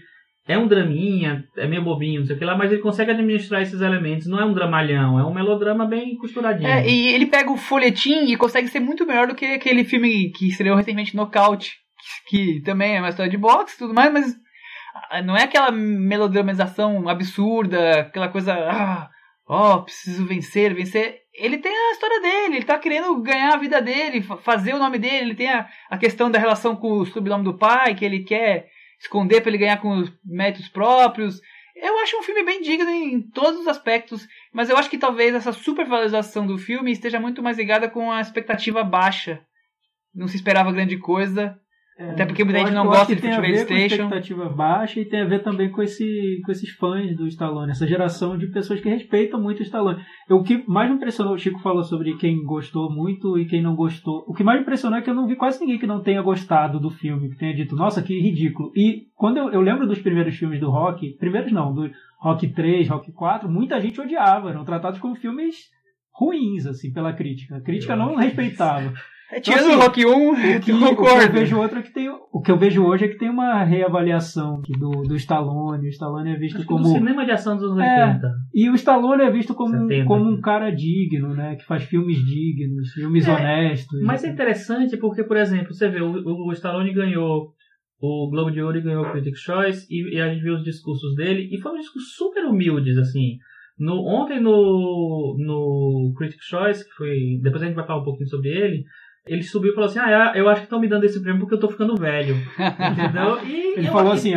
é um draminha, é meio bobinho, não sei o que lá, mas ele consegue administrar esses elementos. Não é um dramalhão, é um melodrama bem costuradinho. É, e ele pega o folhetim e consegue ser muito melhor do que aquele filme que estreou recentemente, Knockout, que, que também é uma história de boxe e tudo mais, mas ah, não é aquela melodramatização absurda, aquela coisa. Ah, oh, preciso vencer, vencer. Ele tem a história dele, ele tá querendo ganhar a vida dele, fazer o nome dele, ele tem a, a questão da relação com o sobrenome do pai, que ele quer esconder para ele ganhar com os méritos próprios. Eu acho um filme bem digno em todos os aspectos, mas eu acho que talvez essa supervalorização do filme esteja muito mais ligada com a expectativa baixa. Não se esperava grande coisa. É, Até porque muita gente não gosta de Futebol Station. Tem expectativa baixa e tem a ver também com, esse, com esses fãs do Stallone, essa geração de pessoas que respeitam muito o Stallone. O que mais me impressionou, o Chico falou sobre quem gostou muito e quem não gostou. O que mais me impressionou é que eu não vi quase ninguém que não tenha gostado do filme, que tenha dito, nossa, que ridículo. E quando eu, eu lembro dos primeiros filmes do Rock, primeiros não, do Rock 3, Rock 4, muita gente odiava, eram tratados como filmes ruins, assim, pela crítica. A crítica não respeitava. É, tirando então, assim, o Rock 1, o que, concordo. O que eu vejo outro é que tem, o que eu vejo hoje é que tem uma reavaliação do, do Stallone. O Stallone é visto Acho como. o cinema de ação dos anos é, 80. E o Stallone é visto como, 70, como um cara digno, né? Que faz filmes dignos, filmes é, honestos. Mas é interessante porque, por exemplo, você vê, o, o Stallone ganhou o Globo de Ouro e ganhou o Critics' Choice e, e, a gente viu os discursos dele e foram discursos super humildes, assim. No, ontem no, no Critics' Choice, que foi. Depois a gente vai falar um pouquinho sobre ele ele subiu e falou assim: Ah, eu acho que estão me dando esse prêmio porque eu tô ficando velho. Entendeu? E ele falou assim: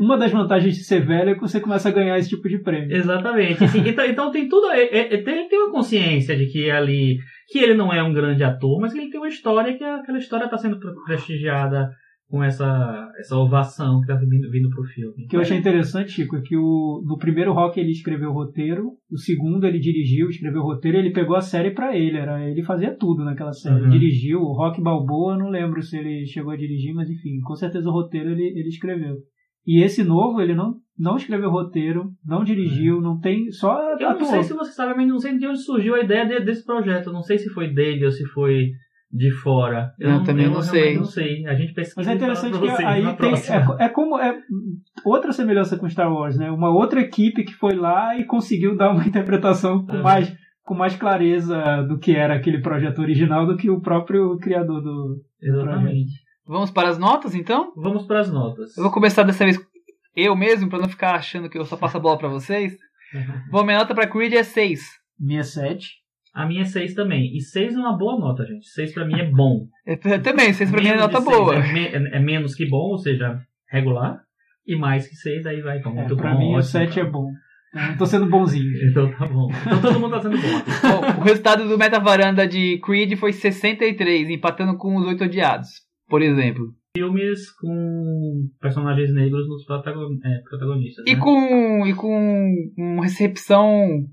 uma das vantagens de ser velho é que você começa a ganhar esse tipo de prêmio. Exatamente. Assim, então, então tem tudo. É, é, ele tem uma consciência de que ali. que ele não é um grande ator, mas que ele tem uma história que aquela história está sendo prestigiada com essa, essa ovação que tá vindo, vindo pro filme. O que eu achei interessante, Chico, é que o, no primeiro rock ele escreveu o roteiro, o segundo ele dirigiu, escreveu o roteiro e ele pegou a série para ele. Era, ele fazia tudo naquela série. Uhum. Dirigiu, o Rock Balboa, não lembro se ele chegou a dirigir, mas enfim, com certeza o roteiro ele, ele escreveu. E esse novo, ele não, não escreveu roteiro, não dirigiu, não tem. Só Eu atuou. não sei se você sabe, mas não sei de onde surgiu a ideia de, desse projeto. Não sei se foi dele ou se foi de fora. Eu não, também eu não sei. não sei. A gente pesquisa. Mas é interessante que aí tem, é, é, como é outra semelhança com Star Wars, né? Uma outra equipe que foi lá e conseguiu dar uma interpretação com mais com mais clareza do que era aquele projeto original do que o próprio criador do Exatamente. Do Vamos para as notas então? Vamos para as notas. Eu vou começar dessa vez eu mesmo para não ficar achando que eu só passo a bola para vocês. Bom, minha nota para Creed é 6. Minha 7. A minha é 6 também. E 6 é uma boa nota, gente. 6 pra mim é bom. Eu também, 6 pra mim é nota boa. É, me, é, menos que bom, ou seja, regular. E mais que 6, aí vai. Então, muito é, pra bom, mim ótimo, o 7 é bom. Tô sendo bonzinho. Então tá bom. Então todo mundo tá sendo bom. bom o resultado do Meta Varanda de Creed foi 63, empatando com os 8 odiados, por exemplo. Filmes com personagens negros nos é, protagonistas. E, né? com, e com uma recepção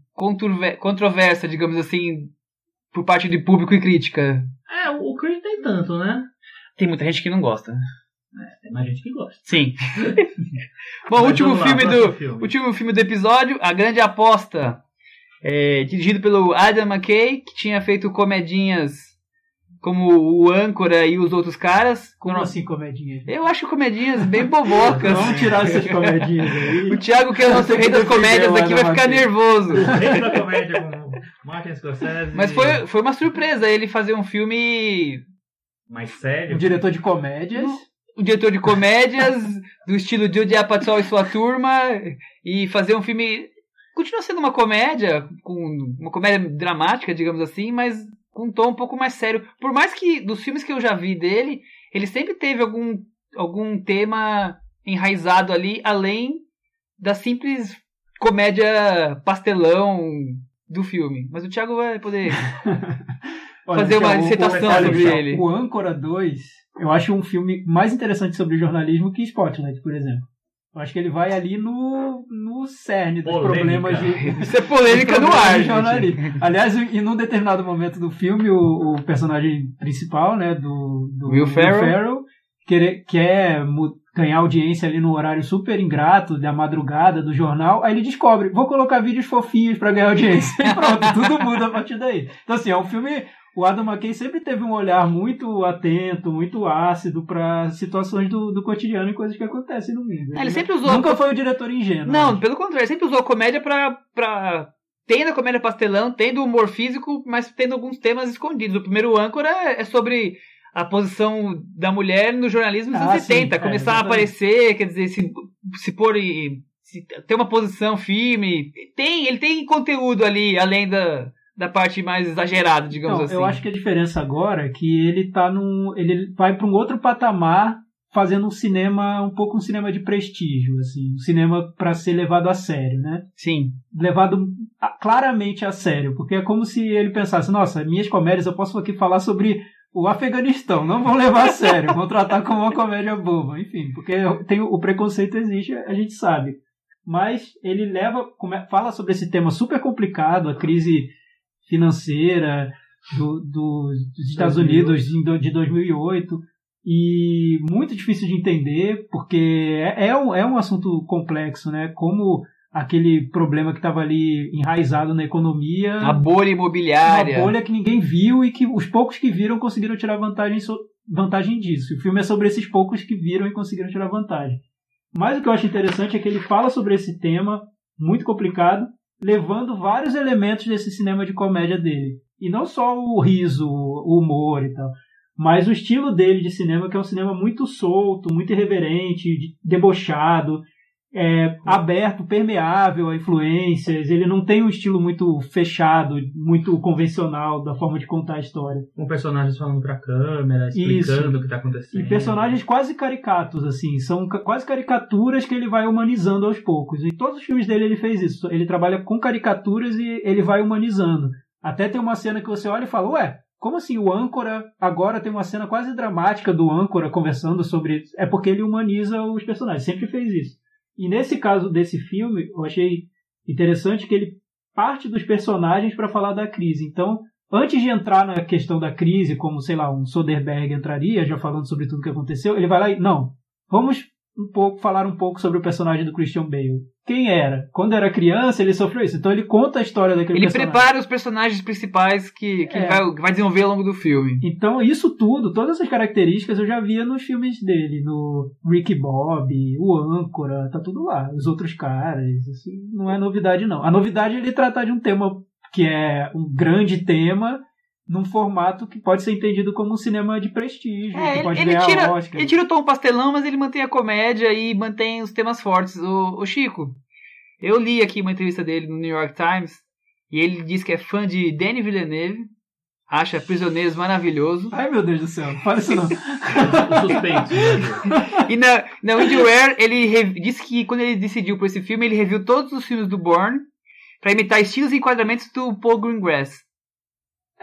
controversa, digamos assim, por parte de público e crítica. É, o Creed tem tanto, né? Tem muita gente que não gosta. É, tem mais gente que gosta. Sim. Bom, o último filme do filme. último filme do episódio, A Grande Aposta, é, dirigido pelo Adam McKay, que tinha feito comedinhas como o âncora e os outros caras. Como assim comedinhas? Eu acho comedinhas bem bobocas. Vamos tirar essas comedinhas aí. O Thiago, que é o nosso rei das comédias aqui, vai ficar nervoso. Rei da comédia com Martin Scorsese. Mas foi, foi uma surpresa ele fazer um filme... Mais sério? Um diretor de comédias. Um diretor de comédias, do estilo de Judy Apatow e sua turma, e fazer um filme... Continua sendo uma comédia, com uma comédia dramática, digamos assim, mas com um tom um pouco mais sério. Por mais que dos filmes que eu já vi dele, ele sempre teve algum, algum tema enraizado ali, além da simples comédia pastelão do filme. Mas o Thiago vai poder Olha, fazer uma dissertação sobre ele. O Âncora 2, eu acho um filme mais interessante sobre jornalismo que Spotlight, por exemplo. Eu acho que ele vai ali no, no cerne dos polêmica. problemas de. Isso é polêmica no ar, jornalismo. Aliás, em um determinado momento do filme, o, o personagem principal, né, do, do Will Ferrell, Will Ferrell quer, quer ganhar audiência ali no horário super ingrato da madrugada do jornal, aí ele descobre, vou colocar vídeos fofinhos para ganhar audiência. E pronto, tudo muda a partir daí. Então, assim, é um filme o Adam McKay sempre teve um olhar muito atento, muito ácido para situações do, do cotidiano e coisas que acontecem no mundo. É, ele sempre usou. Nunca foi o diretor ingênuo. Não, pelo contrário, ele sempre usou a comédia pra. pra... Tem da comédia pastelão, tem do humor físico, mas tendo alguns temas escondidos. O primeiro âncora é sobre a posição da mulher no jornalismo dos ah, anos 70. Sim, é, começar é, a aparecer, quer dizer, se, se pôr e se tem uma posição firme. Tem, ele tem conteúdo ali, além da, da parte mais exagerada, digamos Então, assim. eu acho que a diferença agora é que ele tá num. ele vai para um outro patamar fazendo um cinema, um pouco um cinema de prestígio, assim, um cinema para ser levado a sério, né? Sim. Levado a- claramente a sério, porque é como se ele pensasse, nossa, minhas comédias eu posso aqui falar sobre o Afeganistão, não vão levar a sério, vão tratar como uma comédia boba, enfim, porque tem o preconceito existe, a gente sabe. Mas ele leva, fala sobre esse tema super complicado, a crise financeira do- do- dos Estados 2008. Unidos de 2008 e muito difícil de entender porque é, é um, é um assunto complexo, né? Como aquele problema que estava ali enraizado na economia, A bolha imobiliária. uma bolha que ninguém viu e que os poucos que viram conseguiram tirar vantagem, vantagem disso. O filme é sobre esses poucos que viram e conseguiram tirar vantagem. Mas o que eu acho interessante é que ele fala sobre esse tema muito complicado, levando vários elementos desse cinema de comédia dele. E não só o riso, o humor e tal, mas o estilo dele de cinema, que é um cinema muito solto, muito irreverente, de- debochado, é, aberto, permeável a influências. Ele não tem um estilo muito fechado, muito convencional da forma de contar a história. Com personagens falando pra câmera, explicando Isso. o que tá acontecendo. E personagens quase caricatos, assim, são quase caricaturas que ele vai humanizando aos poucos. Em todos os filmes dele ele fez isso. Ele trabalha com caricaturas e ele vai humanizando. Até tem uma cena que você olha e fala, ué, como assim o âncora agora tem uma cena quase dramática do âncora conversando sobre. É porque ele humaniza os personagens, sempre fez isso. E nesse caso desse filme, eu achei interessante que ele parte dos personagens para falar da crise. Então, antes de entrar na questão da crise, como, sei lá, um Soderbergh entraria, já falando sobre tudo que aconteceu, ele vai lá e, não, vamos um pouco falar um pouco sobre o personagem do Christian Bale. Quem era? Quando era criança, ele sofreu isso. Então ele conta a história daquele Ele personagem. prepara os personagens principais que, que É. vai, vai desenvolver ao longo do filme. Então, isso tudo, todas essas características eu já via nos filmes dele, no Ricky Bob, o Âncora, tá tudo lá. Os outros caras, isso não é novidade não. A novidade é ele tratar de um tema que é um grande tema num formato que pode ser entendido como um cinema de prestígio, É, que ele, pode ele ganhar tira, Oscar. ele tira o tom pastelão, mas ele mantém a comédia e mantém os temas fortes. O, o Chico, eu li aqui uma entrevista dele no New York Times e ele diz que é fã de Denis Villeneuve, acha Prisioneiros maravilhoso. Ai meu Deus do céu, não fala isso não. Suspeitos. né? E na, na Windware, ele disse que quando ele decidiu por esse filme, ele reviu todos os filmes do Bourne para imitar estilos e enquadramentos do Paul Greengrass.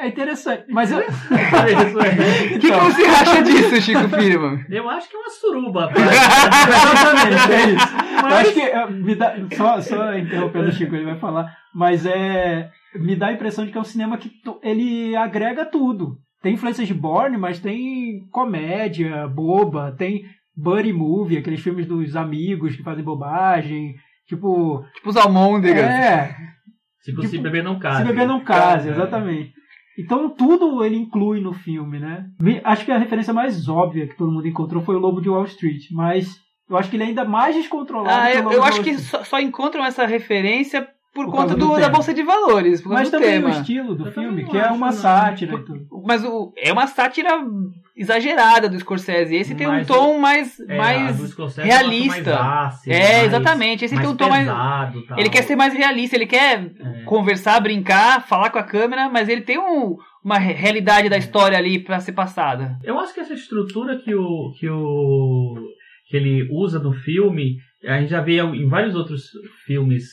É interessante, mas eu... É. O que, que você acha disso, Chico Firman? Eu acho que é uma suruba. Exatamente, é isso. Eu acho que é, me dá, só, só interrompendo o Chico, ele vai falar, mas é me dá a impressão de que é um cinema que to- ele agrega tudo. Tem influências de Bourne, mas tem comédia boba, tem buddy movie, aqueles filmes dos amigos que fazem bobagem, tipo, Tipo os almôndegas. é, Tipo, Tipo, se beber não case. se beber não case, É. exatamente. Então tudo ele inclui no filme, né? Acho que a referência mais óbvia que todo mundo encontrou foi o Lobo de Wall Street, mas eu acho que ele é ainda mais descontrolado Ah, que o eu, Lobo eu acho que só, só encontram essa referência por, Por conta do do, da. Bolsa de Valores, Mas do também tema. o estilo do Eu filme, que é uma não. sátira. Mas o, é uma sátira exagerada do Scorsese. Esse tem um Mas tom mais, É, a mais realista. mais ácido, É, mais- exatamente. Esse mais tem um tom mais. pesado, tal. Ele quer ser mais realista, ele quer É. conversar, brincar, falar com a câmera, mas ele tem um- uma re- realidade da história ali pra ser passada. Eu acho que essa estrutura que o que o que ele usa no filme, a gente já vê em vários outros filmes,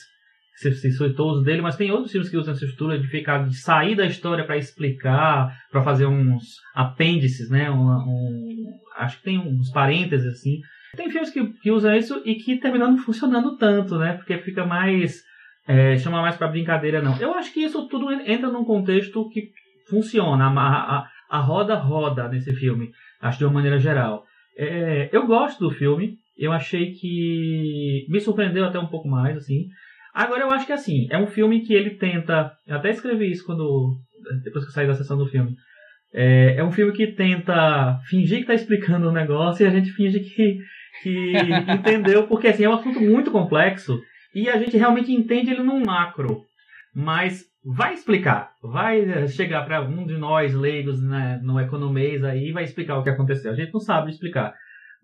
os dele, mas tem outros filmes que usam essa estrutura de ficar de sair da história para explicar, para fazer uns apêndices, né? Um, um- acho que tem uns parênteses assim. Tem filmes que, que usam isso e que terminam não funcionando tanto, né? Porque fica mais é, chama mais para brincadeira não. Eu acho que isso tudo entra num contexto que funciona. A, a, a roda roda nesse filme, acho de uma maneira geral. É, eu gosto do filme, eu achei que me surpreendeu até um pouco mais, assim. Agora eu acho que assim, é um filme que ele tenta. Eu até escrevi isso quando. Depois que eu saí da sessão do filme. É, é um filme que tenta fingir que tá explicando um negócio e a gente finge que, que entendeu, porque assim, é um assunto muito complexo e a gente realmente entende ele num macro. Mas vai explicar, vai eh, chegar para um de nós leigos né, no economês aí e vai explicar o que aconteceu. A gente não sabe explicar.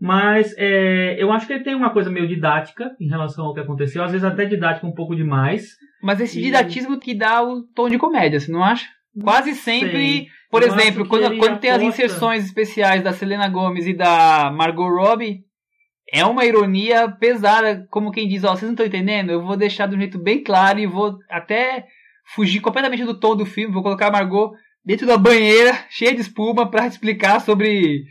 Mas é, eu acho que ele tem uma coisa meio didática em relação ao que aconteceu, às vezes até didática um pouco demais. Mas esse E- didatismo que dá o tom de comédia, você não acha? Quase sempre, sei. por Eu exemplo, quando, quando tem as inserções especiais da Selena Gomez e da Margot Robbie, é uma ironia pesada, como quem diz, ó, vocês não estão entendendo? Eu vou deixar de um jeito bem claro e vou até fugir completamente do tom do filme, vou colocar a Margot dentro da banheira, cheia de espuma, pra explicar sobre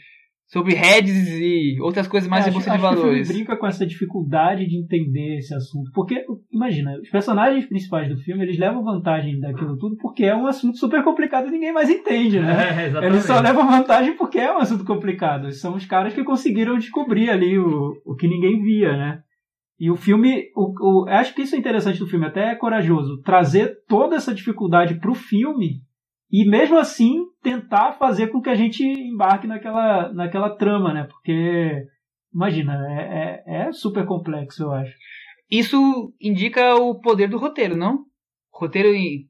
sobre heads e outras coisas mais É, de acho, bolsa de acho que o filme valores. brinca com essa dificuldade de entender esse assunto. Porque, imagina, os personagens principais do filme, eles levam vantagem daquilo tudo porque é um assunto super complicado e ninguém mais entende, né? É, exatamente. Eles só levam vantagem porque é um assunto complicado. São os caras que conseguiram descobrir ali o, o que ninguém via, né? E o filme, o, o- acho que isso é interessante do filme, até é corajoso, trazer toda essa dificuldade pro filme e mesmo assim tentar fazer com que a gente embarque naquela, naquela trama, né? Porque, imagina, é, é, é super complexo, eu acho. Isso indica o poder do roteiro, não? Roteiro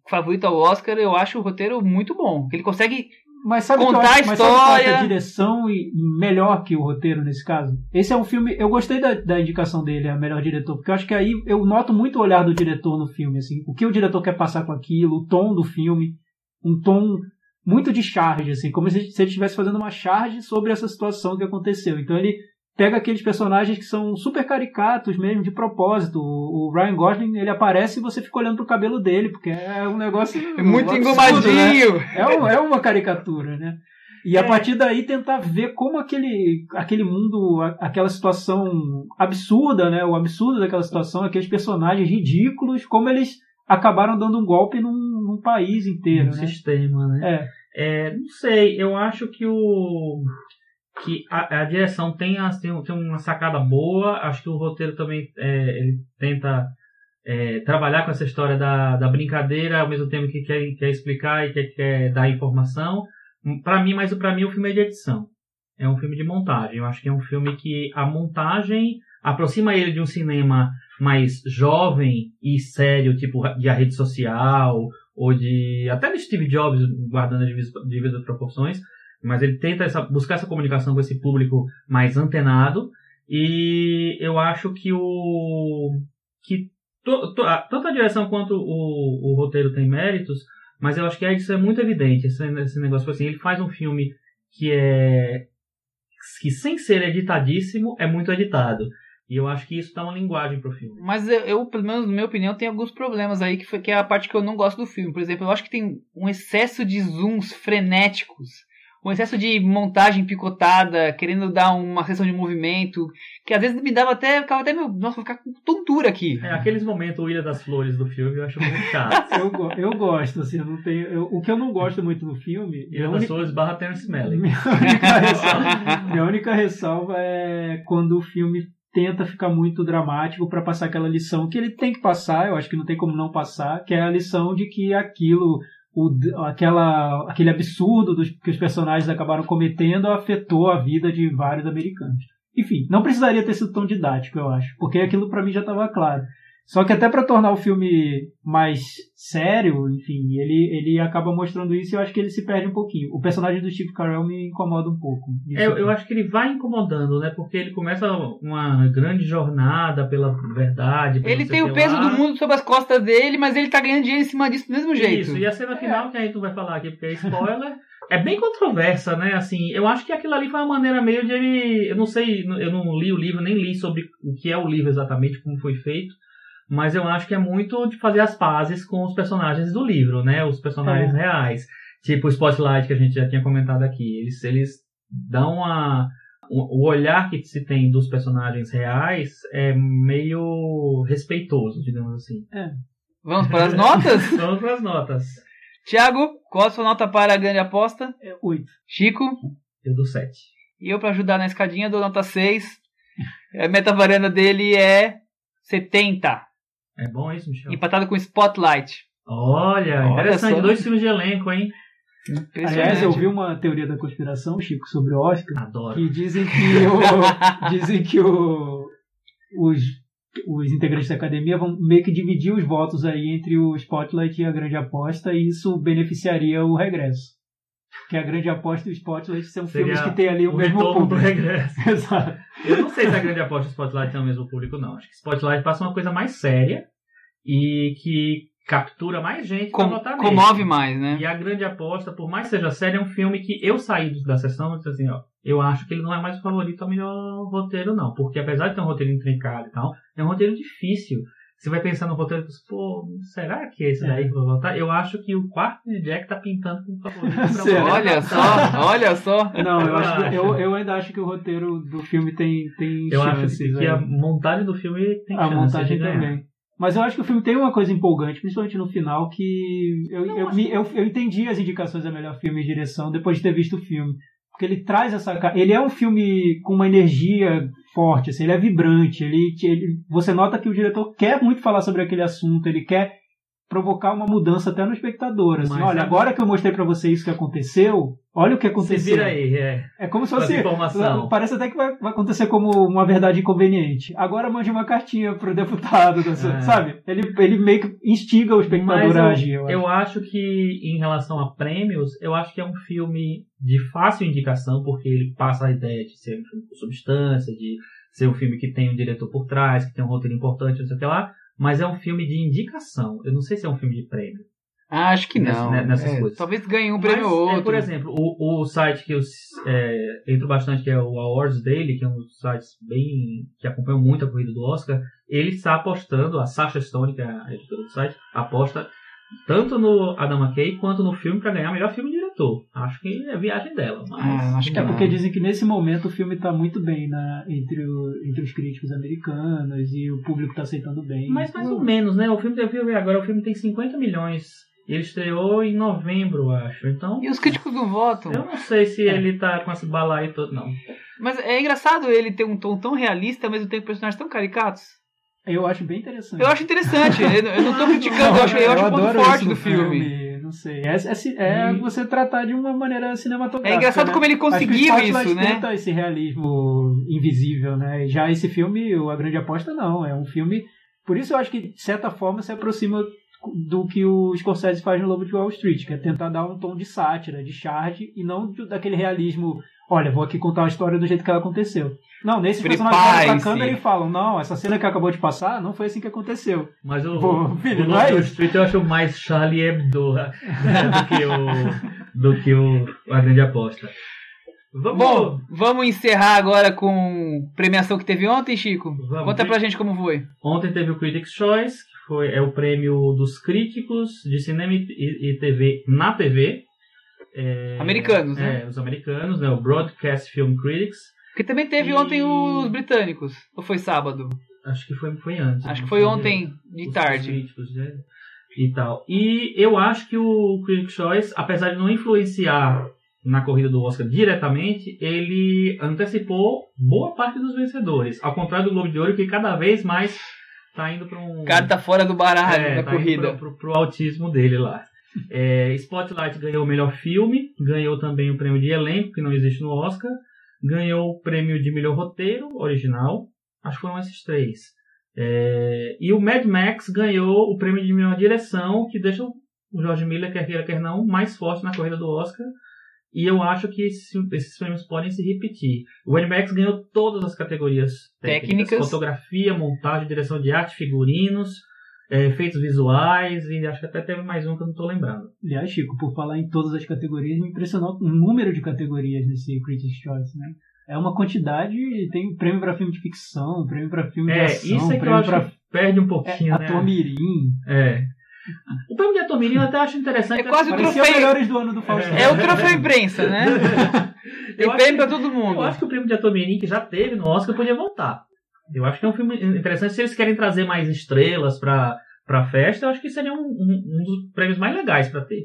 favorito ao Oscar, eu acho o roteiro muito bom. Ele consegue Mas sabe o que eu Contar acho, a mas história. a direção e melhor que o roteiro nesse caso? Esse é um filme, eu gostei da, da indicação dele, a melhor diretor, porque eu acho que aí eu noto muito o olhar do diretor no filme, assim, o que o diretor quer passar com aquilo, o tom do filme, um tom muito de charge, assim, como se, se ele estivesse fazendo uma charge sobre essa situação que aconteceu. Então ele pega aqueles personagens que são super caricatos mesmo, de propósito. O, Ryan Gosling, ele aparece e você fica olhando pro cabelo dele, porque é um negócio É muito um né? engomadinho. É, um- é uma caricatura, né? E a É. partir daí tentar ver como aquele, aquele mundo, a- aquela situação absurda, né? O absurdo daquela situação, aqueles personagens ridículos, como eles acabaram dando um golpe num, num país inteiro, no né? sistema, né? É, É, não sei, eu acho que o que a, a direção tem, tem, tem uma sacada boa, acho que o roteiro também é, ele tenta é, trabalhar com essa história da, da brincadeira ao mesmo tempo que quer, quer explicar e quer, quer dar informação. Para mim, mas para mim o filme é de edição. É um filme de montagem. Eu acho que é um filme que a montagem aproxima ele de um cinema mais jovem e sério, tipo de a rede social, ou de até de Steve Jobs guardando as devidas- proporções, mas ele tenta essa- buscar essa comunicação com esse público mais antenado e eu acho que o que to- to- a- tanto a direção quanto o, o roteiro tem méritos, mas eu acho que isso é muito evidente esse, esse negócio assim, ele faz um filme que é que sem ser editadíssimo é muito editado e eu acho que isso dá uma linguagem pro filme. Mas eu, eu, pelo menos na minha opinião, tem alguns problemas aí, que, foi, que é a parte que eu não gosto do filme. Por exemplo, eu acho que tem um excesso de zooms frenéticos, um excesso de montagem picotada, querendo dar uma sessão de movimento, que às vezes me dava até, ficava até meu, nossa, vou ficar com tontura aqui. É, aqueles momentos Ilha das Flores do filme eu acho muito chato. eu, eu gosto, assim, eu não tenho. eu- o que eu não gosto muito no filme. Ilha das única- Flores barra Terence Malick. Minha única, ressalva, minha única ressalva é quando o filme tenta ficar muito dramático para passar aquela lição que ele tem que passar, eu acho que não tem como não passar, que é a lição de que aquilo, o, aquela, aquele absurdo dos, que os personagens acabaram cometendo afetou a vida de vários americanos. Enfim, não precisaria ter sido tão didático, eu acho, porque aquilo para mim já estava claro. Só que até para tornar o filme mais sério, enfim, ele, ele acaba mostrando isso e eu acho que ele se perde um pouquinho. O personagem do Steve Carell me incomoda um pouco. É, Eu, acho que ele vai incomodando, né? Porque ele começa uma grande jornada pela verdade. pelo Ele tem o que peso lá. do mundo sobre as costas dele, mas ele tá ganhando dinheiro em cima disso do mesmo jeito. Isso, e a cena final, que a gente não vai falar aqui porque é spoiler, é bem controversa, né? Assim, eu acho que aquilo ali foi uma maneira meio de ele. Eu não sei, eu não li o livro, nem li sobre o que é o livro exatamente, como foi feito. Mas eu acho que é muito de fazer as pazes com os personagens do livro, né? Os personagens É. reais. Tipo o Spotlight que a gente já tinha comentado aqui. Eles, eles dão uma. O olhar que se tem dos personagens reais é meio respeitoso, digamos assim. Vamos para as notas? Vamos para as notas. Tiago, qual a sua nota para a grande aposta? É oito. Chico? Eu dou 7. E eu, para ajudar na escadinha, dou nota 6. A meta varanda dele é 70. É bom isso, Michel? Empatado com Spotlight. Olha, Olha interessante. só. Dois filmes de elenco, hein? Aliás, eu vi uma teoria da conspiração, Chico, sobre o Oscar, Adoro. que dizem que, o, dizem que o, os, os integrantes da academia vão meio que dividir os votos aí entre o Spotlight e a grande aposta, e isso beneficiaria o regresso. Porque a grande aposta e o Spotlight são Seria filmes que têm ali o, o mesmo retorno do público. regresso. Exato. Eu não sei se a grande aposta e Spotlight tem o mesmo público, não. Acho que Spotlight passa uma coisa mais séria e que captura mais gente Com, pra comove mais, né? E a grande aposta, por mais que seja séria, é um filme que eu saí da sessão e disse assim, ó, eu acho que ele não é mais o favorito ao melhor roteiro, não. Porque apesar de ter um roteiro intrincado e tal, é um roteiro difícil. Você vai pensar no roteiro e diz, pô, será que é esse daí que eu vou votar? Eu acho que o quarto Jack tá pintando como favorito pra. Olha só, olha só. Não, eu, Eu acho que- acho. eu, eu ainda acho que o roteiro do filme tem, tem Eu acho chances. que, que aí. a montagem do filme tem a chance montagem de ganhar. também. Mas eu acho que o filme tem uma coisa empolgante, principalmente no final, que eu, Não, eu, acho me- que- eu, eu entendi as indicações a melhor filme e direção depois de ter visto o filme. Porque ele traz essa. Ele é um filme com uma energia forte, assim, ele é vibrante. Ele, ele, você nota que o diretor quer muito falar sobre aquele assunto, ele quer provocar uma mudança até no espectador. Assim, Mas olha, é- agora que eu mostrei pra você isso que aconteceu, olha o que aconteceu. vira aí, é. É como se fosse. Parece até que vai, vai acontecer como uma verdade inconveniente. Agora mande uma cartinha pro deputado, É. sabe? Ele, ele meio que instiga o espectador Mas a agir. Eu, eu acho. acho que, em relação a prêmios, eu acho que é um filme de fácil indicação, porque ele passa a ideia de ser um filme com substância, de ser um filme que tem um diretor por trás, que tem um roteiro importante, não sei o que lá. Mas é um filme de indicação. Eu não sei se é um filme de prêmio. Ah, acho que Nessa- não. né, nessas É, coisas. Talvez ganhe um prêmio é, outro. por exemplo, o, o site que eu é, entro bastante, que é o Awards Daily, que é um dos sites bem. que acompanha muito a corrida do Oscar, ele está apostando, a Sasha Stone, que é a editora do site, aposta tanto no Adam McKay quanto no filme para ganhar melhor filme de diretor. Acho que é viagem dela. Mas, Ah, acho que É porque dizem que nesse momento o filme tá muito bem na, entre, o- entre os críticos americanos e o público tá aceitando bem. mas mais ou menos, né? O filme eu ver agora, o filme tem 50 milhões. Ele estreou em novembro, acho. Então, E os críticos não votam. eu não sei se ele tá com esse balaio todo, não. Mas é engraçado ele ter um tom tão realista, ao mesmo tempo personagens tão caricatos. Eu acho bem interessante. Eu acho interessante. eu, eu não tô criticando, eu acho, eu acho um ponto forte do no filme. Não sei. É, é ci- é E- você tratar de uma maneira cinematográfica. É engraçado né? como ele conseguiu isso, né? tenta esse realismo invisível, né? Já esse filme, o A Grande Aposta, não. É um filme. Por isso eu acho que, de certa forma, se aproxima do que o Scorsese faz no Lobo de Wall Street, que é tentar dar um tom de sátira, de charge, e não daquele realismo. Olha, vou aqui contar a história do jeito que ela aconteceu. Não, nesses personagens olham pra câmera e falam: Não, essa cena que acabou de passar não foi assim que aconteceu. Mas o, Pô, filho, o não é isso? Street eu acho mais Charlie Hebdo né, do que o, do que o a grande aposta. Vamos, Bom, vamos encerrar agora com premiação que teve ontem, Chico. Vamos. Conta pra gente como foi. ontem teve o Critics' Choice, que foi, é o prêmio dos críticos de cinema e- e TV na TV. É, Americanos, né? É, os americanos, né? O Broadcast Film Critics. Porque também teve E- ontem os britânicos. Ou foi sábado? Acho que foi, foi antes. Acho que foi foi ontem de os tarde. críticos, né? E tal. E eu acho que o Critics' Choice, apesar de não influenciar na corrida do Oscar diretamente, ele antecipou boa parte dos vencedores. Ao contrário do Globo de Ouro, que cada vez mais tá indo para um. O cara tá fora do baralho é, da tá indo corrida. Pro, pro, pro autismo dele lá. É, Spotlight ganhou o melhor filme, ganhou também o prêmio de elenco, que não existe no Oscar, ganhou o prêmio de melhor roteiro original, acho que foram esses três. É, e o Mad Max ganhou o prêmio de melhor direção, que deixa o George Miller, quer queira, quer não, mais forte na corrida do Oscar. E eu acho que esse- esses prêmios podem se repetir. O Mad Max ganhou todas as categorias técnicas: Técnicas. fotografia, montagem, direção de arte, figurinos, é, efeitos visuais, e acho que até teve mais um que eu não estou lembrando. Aliás, Chico, por falar em todas as categorias, me impressionou o número de categorias nesse Critics' Choice, né? É uma quantidade, tem prêmio pra filme de ficção, prêmio pra filme de É, ação, isso é que eu prêmio acho pra que perde um é, pouquinho, né? ator mirim. É. O prêmio de ator mirim eu até acho interessante. É quase o troféu- melhores do ano do Faustão. É o troféu imprensa, né? Tem Eu acho prêmio que- pra todo mundo. Eu acho que o prêmio de ator mirim que já teve no Oscar podia voltar. Eu acho que é um filme interessante. Se eles querem trazer mais estrelas pra, pra festa, eu acho que seria um, um- um dos prêmios mais legais pra ter.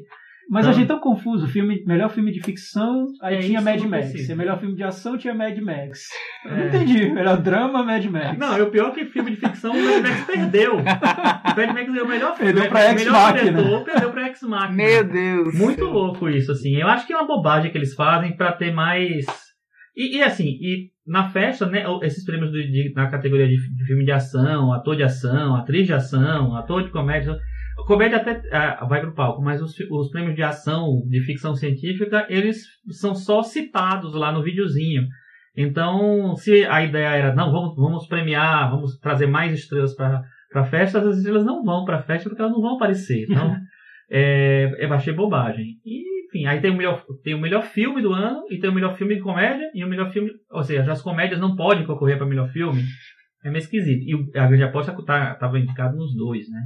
Mas Não. eu achei tão confuso. Filme, melhor filme de ficção, aí É, tinha Mad não Max. E melhor filme de ação tinha Mad Max. Eu não É. entendi. Melhor drama, Mad Max. Não, e o pior é que filme de ficção o Mad Max perdeu. O Mad Max ganhou o melhor filme. Perdeu pra o Ex melhor Machina. diretor, perdeu pra Ex Machina. Meu Deus. Muito louco isso, assim. Eu acho que é uma bobagem que eles fazem pra ter mais. E, e, assim, e na festa, né, esses prêmios de, de- na categoria de, filme de ação, ator de ação, atriz de ação, ator de comédia. Comédia até ah, vai pro palco, mas os, os prêmios de ação, de ficção científica, eles são só citados lá no videozinho. Então, se a ideia era, não, vamos, vamos premiar, vamos trazer mais estrelas para a festa, as estrelas não vão para a festa porque elas não vão aparecer. Então, é, eu achei bobagem. E, enfim, aí tem o, melhor, tem o melhor filme do ano, e tem o melhor filme de comédia, e o melhor filme. Ou seja, as comédias não podem concorrer para melhor filme. É meio esquisito. E a grande aposta tá, tava indicado nos dois, né?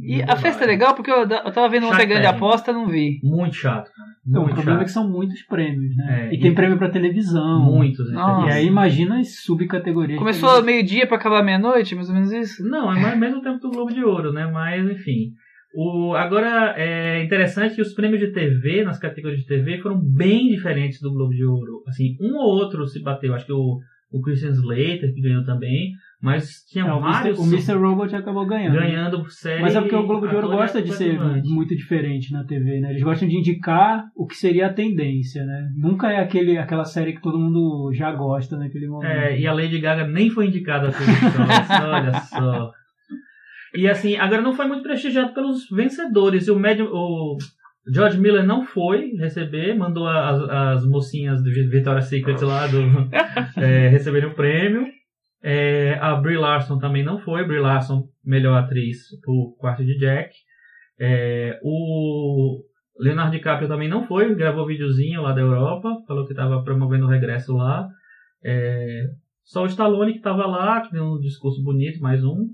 E a festa é legal porque eu, eu tava vendo outra Shark grande Tank. aposta não vi. Muito chato, cara. Então, o Muito problema é chato. que são muitos prêmios, né? É, e tem e- prêmio pra televisão. Muitos. né? Nossa. E aí imagina as subcategorias. Começou meio-dia pra acabar meia-noite, mais ou menos isso. Não, é mais mesmo tempo do Globo de Ouro, né? Mas, enfim. O, agora, é interessante que os prêmios de TV, nas categorias de TV, foram bem diferentes do Globo de Ouro. Assim, um ou outro se bateu. Acho que o, o Christian Slater, que ganhou também. Mas tinha É, vários Mr., o Mr. Robot acabou ganhando. ganhando por série. Mas é porque o Globo de Ouro e gosta de ser muito diferente na TV, né? Eles gostam de indicar o que seria a tendência, né? Nunca é aquele, aquela série que todo mundo já gosta naquele momento. É, e a Lady Gaga nem foi indicada a Choice, olha só. E assim, agora não foi muito prestigiado pelos vencedores. O, médio, o George Miller não foi receber, mandou as, as mocinhas de Victoria's Secret lá do, é, receberem o prêmio. É, a Brie Larson também não foi. Brie Larson, melhor atriz por Quarto de Jack. É, o Leonardo DiCaprio também não foi, gravou videozinho lá da Europa, falou que estava promovendo o regresso lá. É, só o Stallone que estava lá, que deu um discurso bonito, mais um.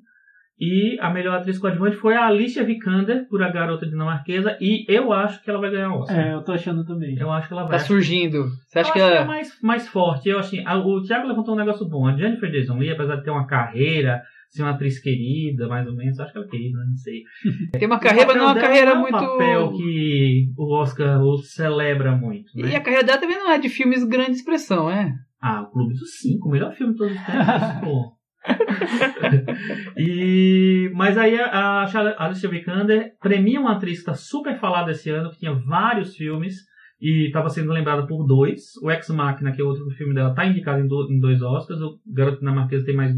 E a melhor atriz coadjuvante foi a Alicia Vikander, por A Garota Dinamarquesa, e eu acho que ela vai ganhar o Oscar. É, eu tô achando também. Eu acho que ela vai. Tá surgindo. Você acha eu que que é ela... mais, mais forte. Eu assim, a- o Thiago levantou um negócio bom. A Jennifer Jason Leigh, apesar de ter uma carreira, ser uma atriz querida, mais ou menos, acho que ela é querida, não sei. tem uma carreira, mas não é uma carreira não é um muito. papel que o Oscar o celebra muito, né? E a carreira dela também não é de filmes grande expressão, é? Ah, o Clube dos Cinco, o melhor filme de todos os tempos, pô. e, mas aí a, a Alicia Vikander premia uma atriz que está super falada esse ano, que tinha vários filmes e estava sendo lembrada por dois. O Ex Machina, que é outro filme dela, está indicado em, do- em dois Oscars. O Garoto Dinamarquesa tem mais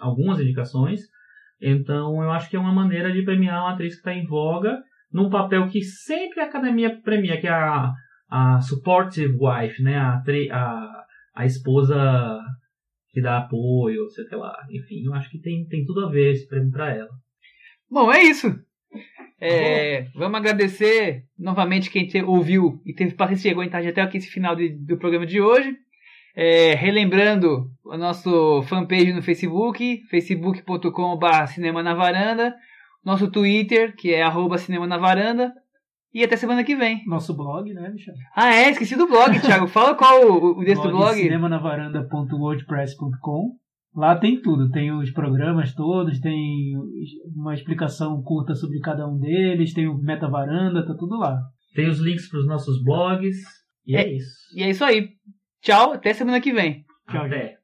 algumas indicações. Então eu acho que é uma maneira de premiar uma atriz que está em voga num papel que sempre a academia premia, que é a, a supportive wife, né? A, a, a esposa que dá apoio, sei lá. Enfim, eu acho que tem, tem tudo a ver esse prêmio para ela. Bom, é isso. É, vamos agradecer novamente quem te ouviu e teve paciência de aguentar até aqui esse final de- do programa de hoje. É, relembrando o nosso fanpage no Facebook, facebook.com.br Cinema na Varanda, nosso Twitter, que é arroba Cinema na Varanda, e até semana que vem. Nosso blog, né, Michel? Ah, é, esqueci do blog, Thiago. Fala qual o, o desse do blog. cinemanavaranda.wordpress.com Lá tem tudo, tem os programas todos, tem uma explicação curta sobre cada um deles, tem o Meta Varanda, tá tudo lá. Tem os links para os nossos blogs. E é, É. isso. E é isso aí. Tchau, até semana que vem. Tchau, Até.